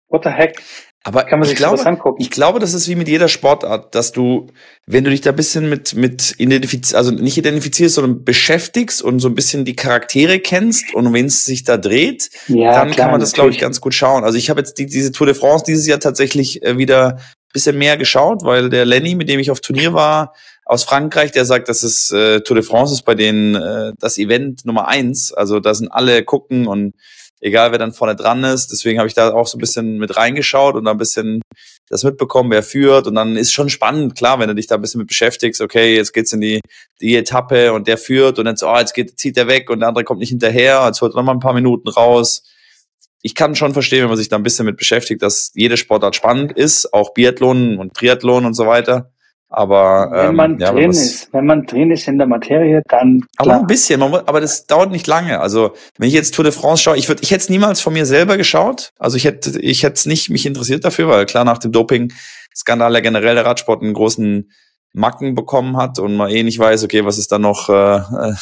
What the heck? Aber kann man sich glaube, angucken? Ich glaube, das ist wie mit jeder Sportart, dass du, wenn du dich da ein bisschen mit, mit identifizierst, also nicht identifizierst, sondern beschäftigst und so ein bisschen die Charaktere kennst und wenn es sich da dreht, ja, dann klar, kann man das, glaube ich, ganz gut schauen. Also ich habe jetzt die, diese Tour de France dieses Jahr tatsächlich äh, wieder ein bisschen mehr geschaut, weil der Lenny, mit dem ich auf Turnier war, aus Frankreich, der sagt, dass es äh, Tour de France ist bei denen äh, das Event Nummer eins. Also da sind alle gucken und egal wer dann vorne dran ist. Deswegen habe ich da auch so ein bisschen mit reingeschaut und da ein bisschen das mitbekommen, wer führt. Und dann ist schon spannend, klar, wenn du dich da ein bisschen mit beschäftigst, okay, jetzt geht's in die, die Etappe und der führt und dann so, oh, jetzt geht, zieht er weg und der andere kommt nicht hinterher, jetzt holt er nochmal ein paar Minuten raus. Ich kann schon verstehen, wenn man sich da ein bisschen mit beschäftigt, dass jede Sportart spannend ist, auch Biathlon und Triathlon und so weiter. Aber wenn man ähm, ja, drin ist, wenn man drin ist in der Materie, dann klar. aber ein bisschen, man, aber das dauert nicht lange. Also wenn ich jetzt Tour de France schaue, ich würde, ich hätte es niemals von mir selber geschaut. Also ich hätte, ich hätte es nicht mich interessiert dafür, weil klar nach dem Doping-Skandal ja generell der Radsport einen großen Macken bekommen hat und man eh nicht weiß, okay, was ist da noch äh, äh,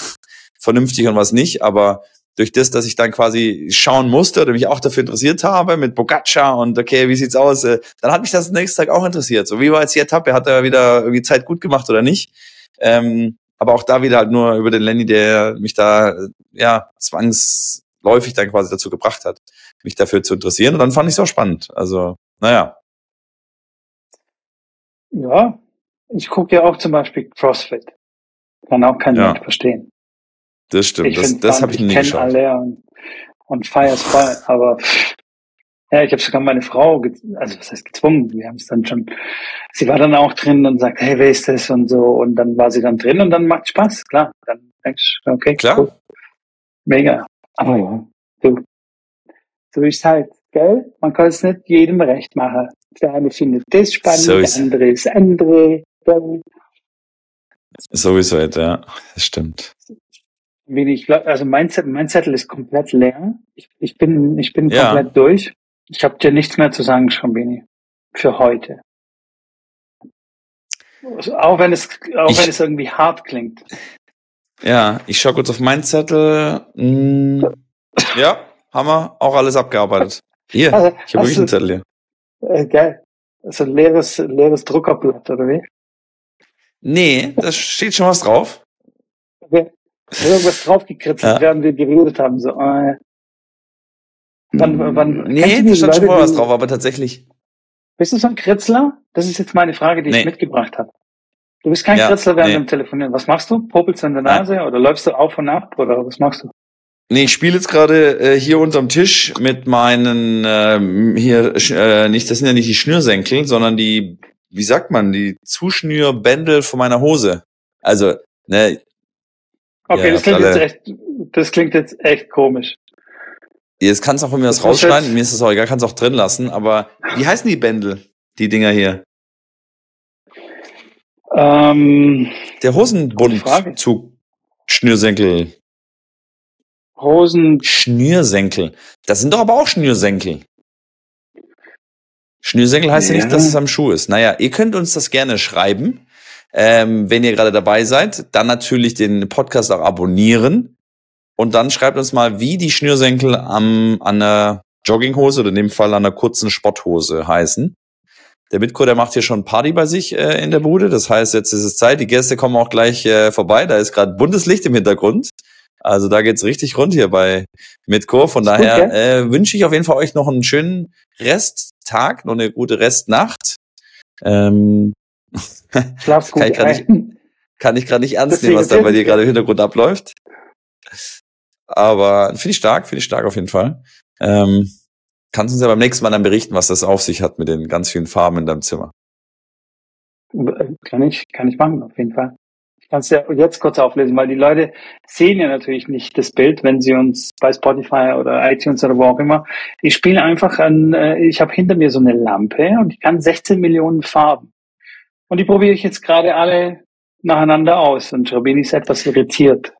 vernünftig und was nicht. Aber durch das, dass ich dann quasi schauen musste oder mich auch dafür interessiert habe mit Bogaccia und okay, wie sieht's aus, äh, dann hat mich das nächsten Tag auch interessiert. So wie war jetzt die Etappe, hat er wieder irgendwie Zeit gut gemacht oder nicht? Ähm, aber auch da wieder halt nur über den Lenny, der mich da ja zwangsläufig dann quasi dazu gebracht hat, mich dafür zu interessieren. Und dann fand ich es auch spannend. Also, naja. Ja, ich gucke ja auch zum Beispiel CrossFit. Kann auch kein ja. Mensch verstehen. Das stimmt, ich das, das habe ich nie geschaut. alle und, und feier's voll, aber ja, ich habe sogar meine Frau, also was heißt gezwungen, wir haben es dann schon, sie war dann auch drin und sagt, hey, wer ist das und so und dann war sie dann drin und dann macht Spaß, klar, dann denkst du, okay, klar. Cool. Mega, aber ja, du, so ist halt, gell, man kann es nicht jedem recht machen. Der eine findet das spannend, so der andere ist andere, gell? Sowieso, ja, das stimmt wenig, also mein, mein Zettel ist komplett leer. Ich, ich bin, ich bin ja. komplett durch. Ich habe dir nichts mehr zu sagen, Schambini, für heute. Also auch wenn es, auch ich, wenn es irgendwie hart klingt. Ja, ich schaue kurz auf meinen Zettel. Hm, ja, haben wir auch alles abgearbeitet. Hier, also, ich habe wirklich einen Zettel hier. Äh, geil. Also ein leeres, leeres Druckerblatt, oder wie? Nee, da steht schon was drauf. Okay irgendwas draufgekritzelt, ja. während wir geredet haben. So, äh, wann, wann, nee, da stand schon mal was drauf, aber tatsächlich. Bist du so ein Kritzler? Das ist jetzt meine Frage, die nee. ich mitgebracht habe. Du bist kein ja, Kritzler während nee. dem Telefonieren. Was machst du? Popelst du in der Nase Nein. oder läufst du auf und ab oder was machst du? Nee, ich spiele jetzt gerade äh, hier unterm Tisch mit meinen ähm, hier äh, nicht, das sind ja nicht die Schnürsenkel, sondern die, wie sagt man, die Zuschnürbändel von meiner Hose. Also, ne, Okay, ja, das, klingt jetzt echt, das klingt jetzt echt komisch. Jetzt kannst du auch von mir das rausschneiden, mir ist das auch egal, kannst auch drin lassen, aber wie heißen die Bändel, die Dinger hier? Ähm, Der Hosenbundzug Schnürsenkel. Hosen. Schnürsenkel. Das sind doch aber auch Schnürsenkel. Schnürsenkel heißt ja. ja nicht, dass es am Schuh ist. Naja, ihr könnt uns das gerne schreiben ähm, wenn ihr gerade dabei seid, dann natürlich den Podcast auch abonnieren und dann schreibt uns mal, wie die Schnürsenkel am, an der Jogginghose oder in dem Fall an der kurzen Sporthose heißen. Der Mitko, der macht hier schon Party bei sich äh, in der Bude. Das heißt, jetzt ist es Zeit. Die Gäste kommen auch gleich äh, vorbei. Da ist gerade buntes Licht im Hintergrund. Also da geht's richtig rund hier bei Mitko. Von daher gut, äh, wünsche ich auf jeden Fall euch noch einen schönen Resttag, noch eine gute Restnacht. Ähm, Schlaf gut kann ich gerade nicht, kann ich nicht ernst nehmen, was da bei dir gerade im Hintergrund abläuft. Aber finde ich stark, finde ich stark auf jeden Fall. Ähm, kannst du uns ja beim nächsten Mal dann berichten, was das auf sich hat mit den ganz vielen Farben in deinem Zimmer. Kann ich, kann ich machen, auf jeden Fall. kannst ja jetzt kurz auflesen, weil die Leute sehen ja natürlich nicht das Bild, wenn sie uns bei Spotify oder iTunes oder wo auch immer. Ich spiele einfach an, äh, ich habe hinter mir so eine Lampe und die kann 16 Millionen Farben. Und die probiere ich jetzt gerade alle nacheinander aus. Und Rabini ist etwas irritiert.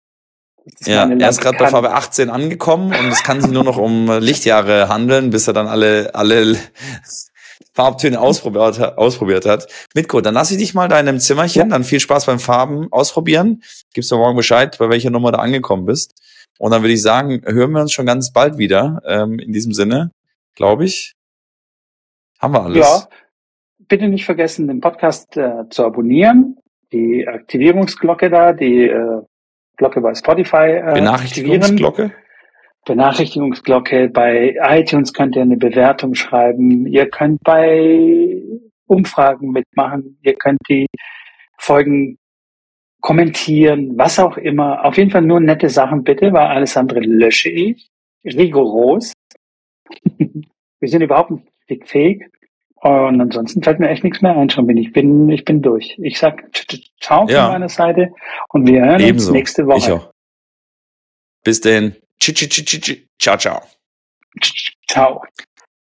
Ja, er ist gerade bei Farbe 18 angekommen und es kann sich nur noch um Lichtjahre handeln, bis er dann alle, alle Farbtöne ausprobiert, ausprobiert hat. Mitko, dann lass ich dich mal da in deinem Zimmerchen, ja. dann viel Spaß beim Farben ausprobieren. Gibst du morgen Bescheid, bei welcher Nummer du angekommen bist. Und dann würde ich sagen, hören wir uns schon ganz bald wieder. Ähm, in diesem Sinne, glaube ich, haben wir alles. Ja, bitte nicht vergessen, den Podcast äh, zu abonnieren, die Aktivierungsglocke da, die äh, Glocke bei Spotify äh, Benachrichtigungsglocke? Benachrichtigungsglocke. Bei iTunes könnt ihr eine Bewertung schreiben. Ihr könnt bei Umfragen mitmachen. Ihr könnt die Folgen kommentieren, was auch immer. Auf jeden Fall nur nette Sachen bitte, weil alles andere lösche ich. Rigoros. Wir sind überhaupt nicht fähig. Und ansonsten fällt mir echt nichts mehr ein, schon bin ich bin, ich bin durch. Ich sag ciao ja. von meiner Seite und wir hören Ebenso. uns nächste Woche. Ich auch. Bis denn. Ciao, ciao. Ciao.